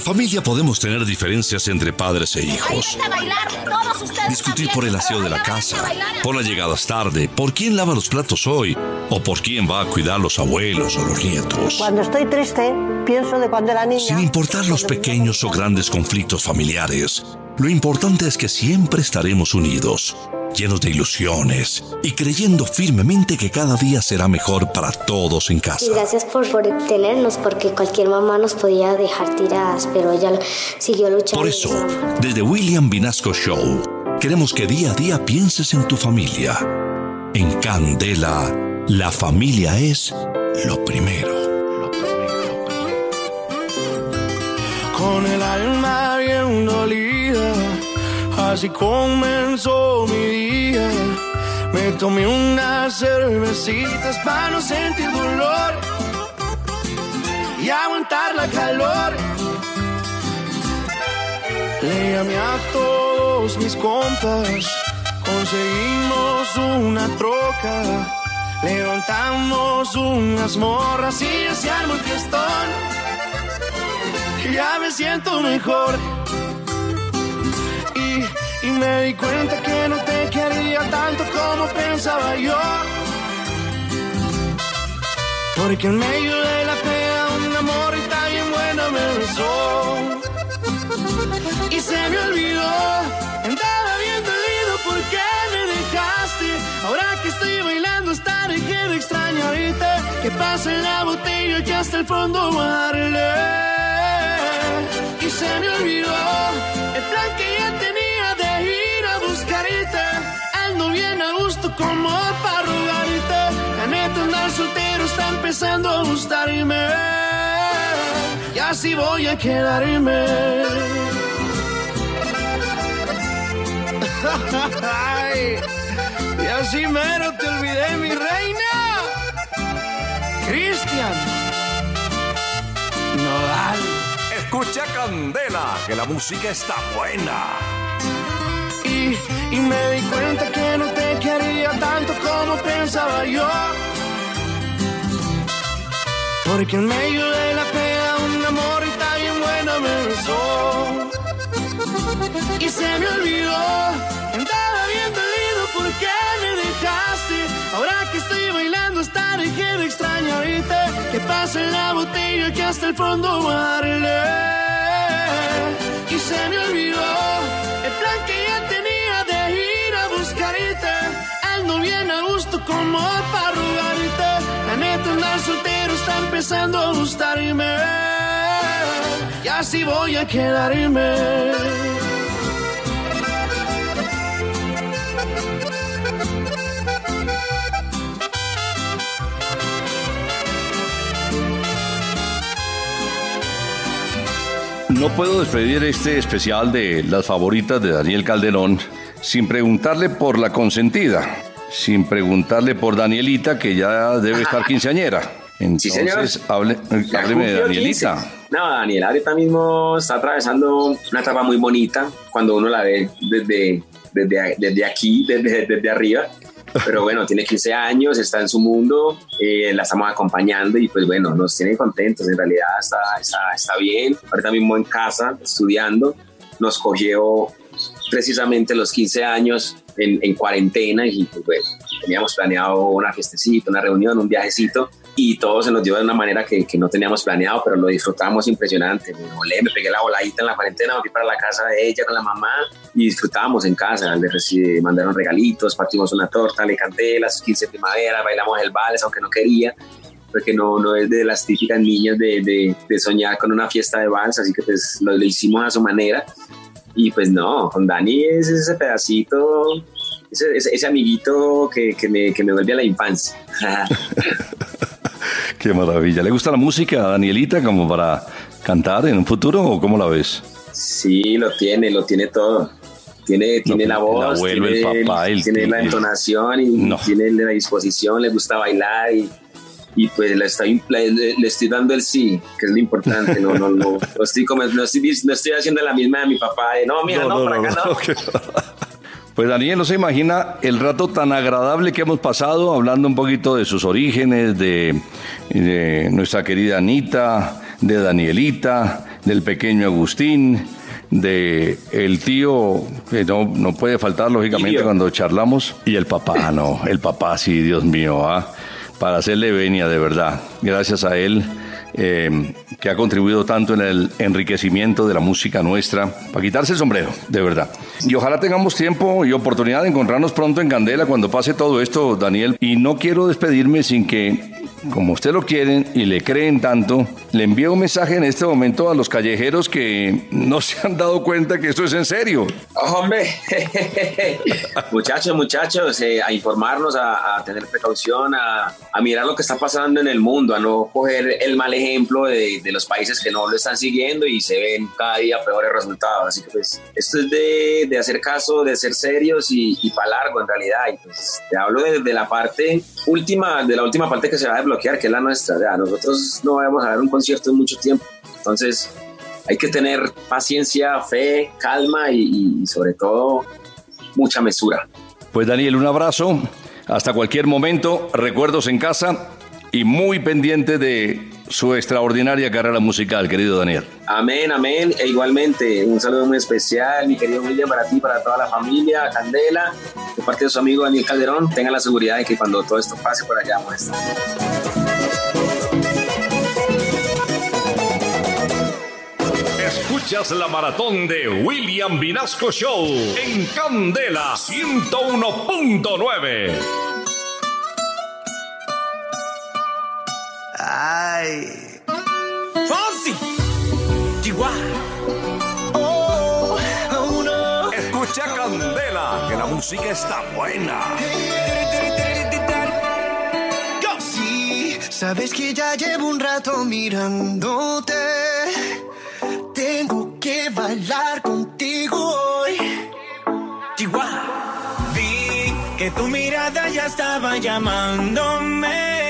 la familia podemos tener diferencias entre padres e hijos. Discutir por el aseo de la casa, por las llegadas tarde, por quién lava los platos hoy o por quién va a cuidar los abuelos o los nietos. Cuando estoy triste, pienso de cuando era niña. Sin importar los pequeños o grandes conflictos familiares, lo importante es que siempre estaremos unidos llenos de ilusiones y creyendo firmemente que cada día será mejor para todos en casa. Y gracias por, tenernos, porque cualquier mamá nos podía dejar tiradas, pero ella siguió luchando. Por eso, desde William Vinasco Show, queremos que día a día pienses en tu familia. En Candela, la familia es lo primero. Con el alma bien dolida, así comenzó mi día. Me tomé unas cervecitas para no sentir dolor y aguantar la calor. Le llamé a todos mis compas, conseguimos una troca, levantamos unas morras y ya se armó el fiestón. Ya me siento mejor y, y me di cuenta que no te quería tanto como pensaba yo. Porque en medio de la pena una morrita bien buena me besó. Y se me olvidó, andaba bien dolido porque me dejaste. Ahora que estoy bailando hasta dejé de extrañarte. Que pasa en la botella que hasta el fondo darle. Y se me olvidó el plan que ya Ando bien a gusto como para rogarte. La neta andar soltero está empezando a gustarme. Y así voy a quedarme. Ay, y así mero te olvidé, mi reina. Cristian. Nodal. Escucha Candela, que la música está buena. Y, y me di cuenta que no te quería tanto como pensaba yo. Porque en medio de la pena una morrita bien buena me besó. Y se me olvidó, andaba bien dolido porque me dejaste. Ahora que estoy bailando dejé de extrañarte. Que pasa en la botella que hasta el fondo darle. Y se me olvidó el plan que ya buscarte. Ando bien a gusto como para rogarte. La neta andar soltero está empezando a gustarme. Y así voy a quedarme. No puedo despedir este especial de las favoritas de Daniel Calderón sin preguntarle por la consentida, sin preguntarle por Danielita, que ya debe estar quinceañera. [LAUGHS] Entonces, señor. hable, hábleme de Danielita. 15. No, Daniela ahorita mismo está atravesando una etapa muy bonita cuando uno la ve desde, desde, desde aquí, desde, desde arriba. Pero bueno, tiene 15 años, está en su mundo, eh, la estamos acompañando y pues bueno, nos tiene contentos. En realidad está, está, está bien. Ahorita mismo en casa, estudiando, nos cogió precisamente los 15 años en, en cuarentena y pues bueno, teníamos planeado una fiestecita, una reunión, un viajecito y todo se nos dio de una manera que, que no teníamos planeado, pero lo disfrutamos impresionante. Me volé, me pegué la voladita en la cuarentena, me fui para la casa de ella con la mamá y disfrutábamos en casa. Le mandaron regalitos, partimos una torta, le canté las 15 primaveras, bailamos el vals, aunque no quería porque no, no es de las típicas niñas de, de, de soñar con una fiesta de vals, así que pues lo, lo hicimos a su manera. Y pues no, con Dani es ese pedacito, ese, ese, ese amiguito que, que, me, que me vuelve a la infancia. [LAUGHS] Qué maravilla. ¿Le gusta la música a Danielita como para cantar en un futuro o cómo la ves? Sí, lo tiene, lo tiene todo. Tiene, tiene la el voz, el tiene, papá, el tiene la entonación y No. tiene la disposición, le gusta bailar y, y pues le estoy, le, le estoy dando el sí, que es lo importante. No, no, no, [LAUGHS] no estoy, como, no, estoy, no estoy haciendo la misma de mi papá, de no, mira, no, para acá [LAUGHS] no. Pues Daniel no se imagina el rato tan agradable que hemos pasado hablando un poquito de sus orígenes, de, de nuestra querida Anita, de Danielita, del pequeño Agustín, de el tío que no, no puede faltar lógicamente cuando charlamos y el papá, no, el papá sí, Dios mío, ¿ah? Para hacerle venia de verdad. Gracias a él eh, que ha contribuido tanto en el enriquecimiento de la música nuestra, para quitarse el sombrero, de verdad. Y ojalá tengamos tiempo y oportunidad de encontrarnos pronto en Candela cuando pase todo esto, Daniel. Y no quiero despedirme sin que como usted lo quieren y le creen tanto, le envío un mensaje en este momento a los callejeros que no se han dado cuenta que esto es en serio. Hombre, [LAUGHS] muchachos, muchachos, eh, a informarnos, a, tener precaución, a, mirar lo que está pasando en el mundo, a no coger el mal ejemplo de, los países que no lo están siguiendo y se ven cada día peores resultados. Así que pues esto es de, de hacer caso, de ser serios y, para largo en realidad. Y pues te hablo de, de la parte última, de la última parte que se va a desbloquear, que es la nuestra. Nosotros no vamos a dar un concierto en mucho tiempo. Entonces hay que tener paciencia, fe, calma y sobre todo mucha mesura. Pues Daniel, un abrazo. Hasta cualquier momento. Recuerdos en casa y muy pendiente de su extraordinaria carrera musical, querido Daniel. Amén, amén. E igualmente, un saludo muy especial, mi querido William, para ti, para toda la familia, Candela, de parte de su amigo Daniel Calderón. Tengan la seguridad de que cuando todo esto pase por allá vamos a estar. Escuchas la maratón de William Vinasco Show en Candela 101.9. Ay. Fonsi. Chihuahua. Oh, oh, no. Escucha Candela, que la música está buena. Sí, sabes que ya llevo un rato mirándote. Tengo que bailar contigo hoy. Chihuahua. Vi que tu mirada ya estaba llamándome.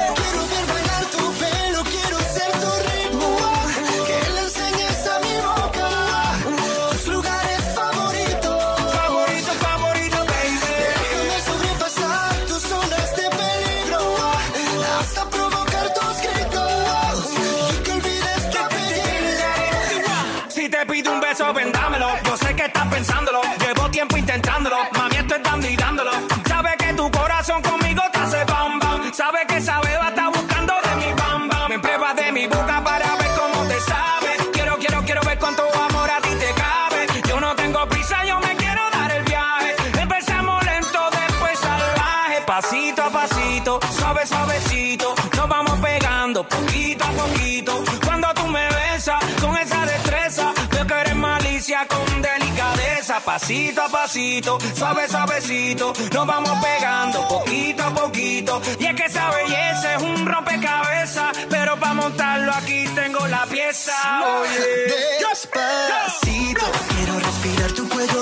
Pasito a pasito, suave, suavecito. Nos vamos pegando poquito a poquito. Y es que esa belleza es un rompecabezas. Pero para montarlo aquí tengo la pieza. Oye. Despacito, quiero respirar tu cuello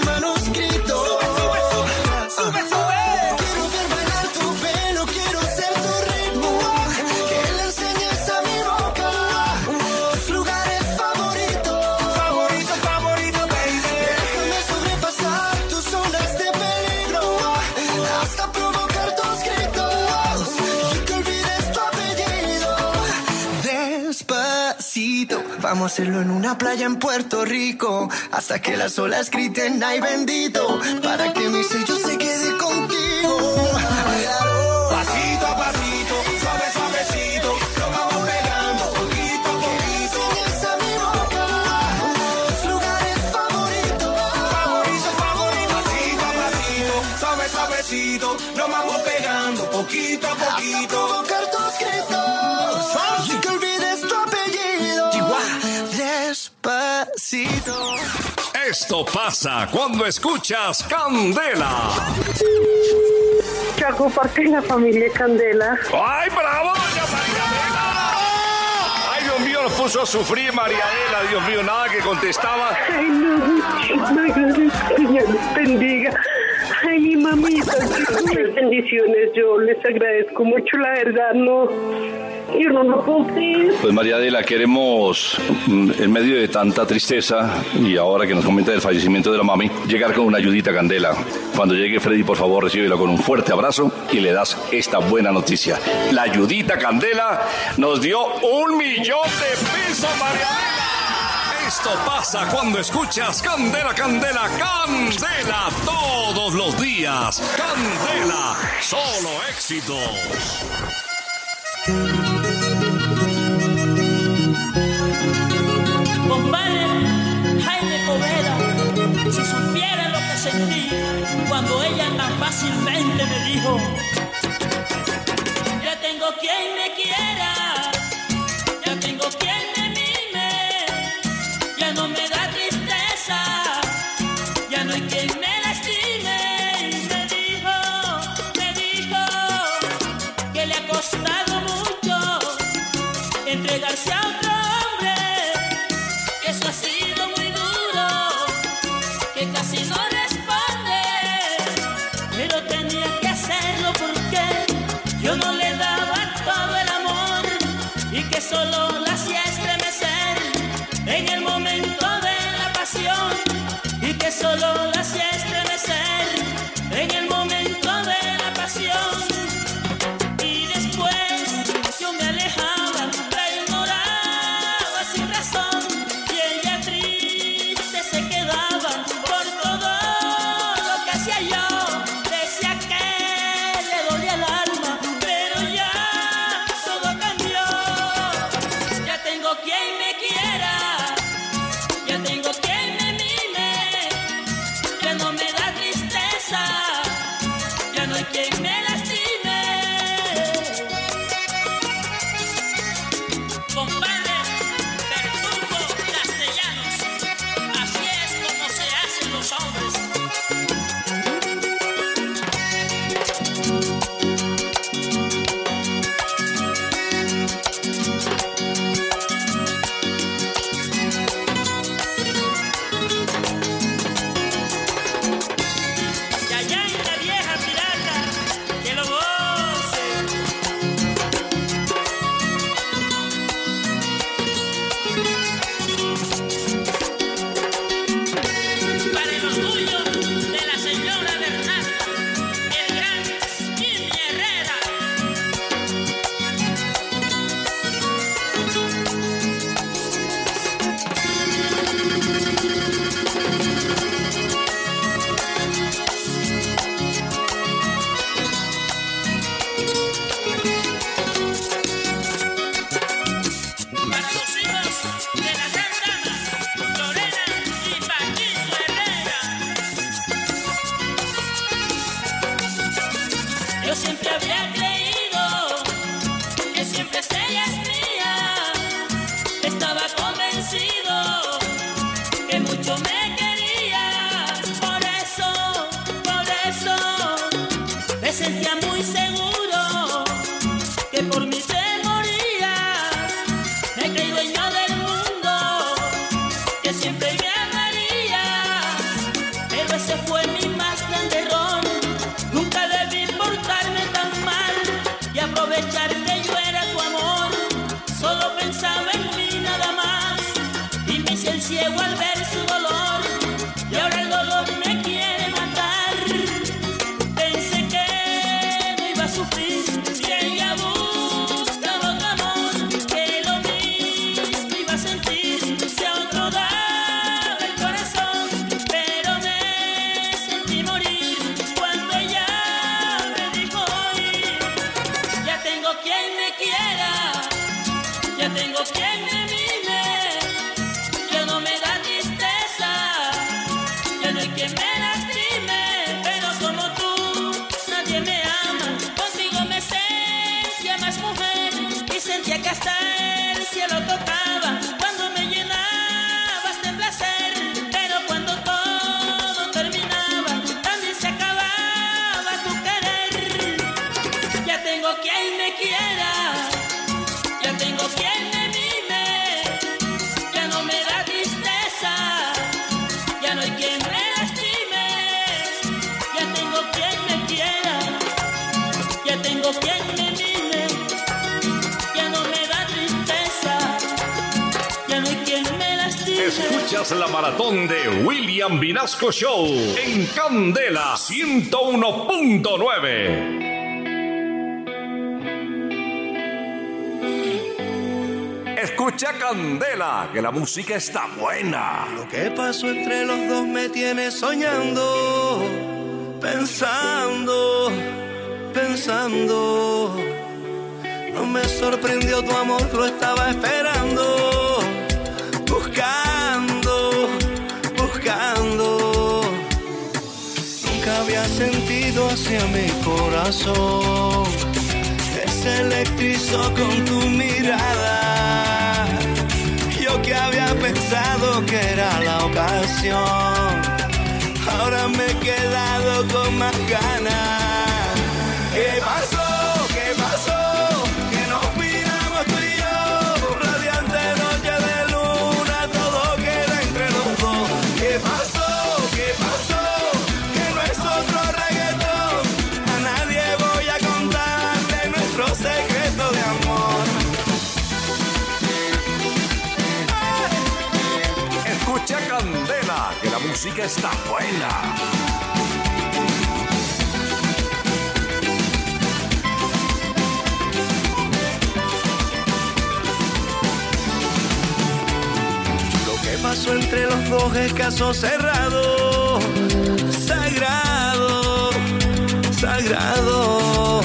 vamos a hacerlo en una playa en Puerto Rico hasta que las olas griten ay bendito para que mi sello se quede contigo. Pasito a pasito, suave, suavecito. Nos vamos pegando poquito a poquito. A mi boca tus lugares favoritos. Favorito, favorito, pasito a pasito, suave, suavecito. Nos vamos pegando poquito a poquito. provocar tus gritos Esto pasa cuando escuchas Candela. Yo hago parte de la familia Candela. ¡Ay, bravo, doña Mariadela! ¡Ay, Dios mío, nos puso a sufrir Mariadela! Dios mío, nada que contestaba. Ay, no, no, gracias, Señor les bendiga. Ay, mi mamita, muchas bendiciones. Yo les agradezco mucho, la verdad, no. No. Pues María Adela, queremos, mm, en medio de tanta tristeza y ahora que nos comenta del fallecimiento de la mami, llegar con una ayudita candela. Cuando llegue Freddy, por favor, recíbelo con un fuerte abrazo y le das esta buena noticia. La ayudita candela nos dio un millón de pesos, María Adela. Esto pasa cuando escuchas Candela, Candela, Candela todos los días. Candela, solo éxitos. Si supiera lo que sentí cuando ella tan fácilmente me dijo, ya tengo quien me solo Show en Candela 101.9. Escucha Candela, que la música está buena. Lo que pasó entre los dos me tiene soñando, pensando, pensando. No me sorprendió tu amor, lo estaba esperando, buscando, hacia mi corazón se electrizó con tu mirada. Yo que había pensado que era la ocasión, ahora me he quedado con más ganas. ¿Qué pasó? Música está buena. Lo que pasó entre los dos es caso cerrado, sagrado, sagrado.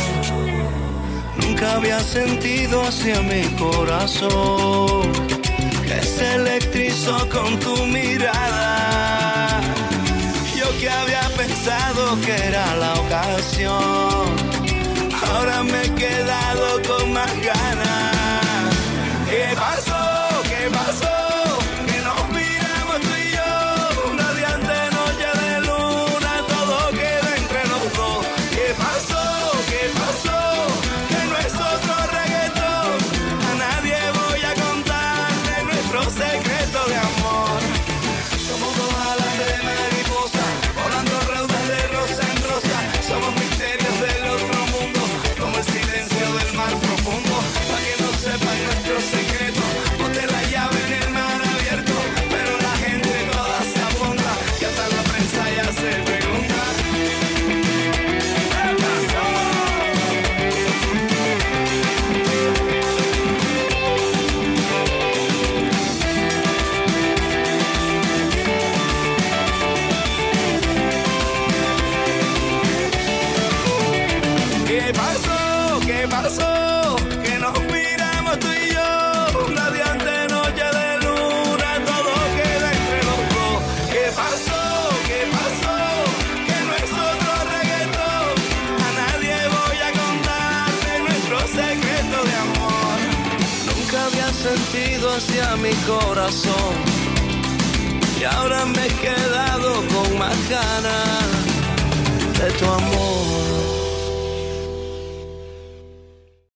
Nunca había sentido hacia mi corazón que se electrizó con tu mirada. Que había pensado que era la ocasión, ahora me he quedado con más ganas. ¿Qué pasó? Corazón y ahora me he quedado con más ganas de tu amor.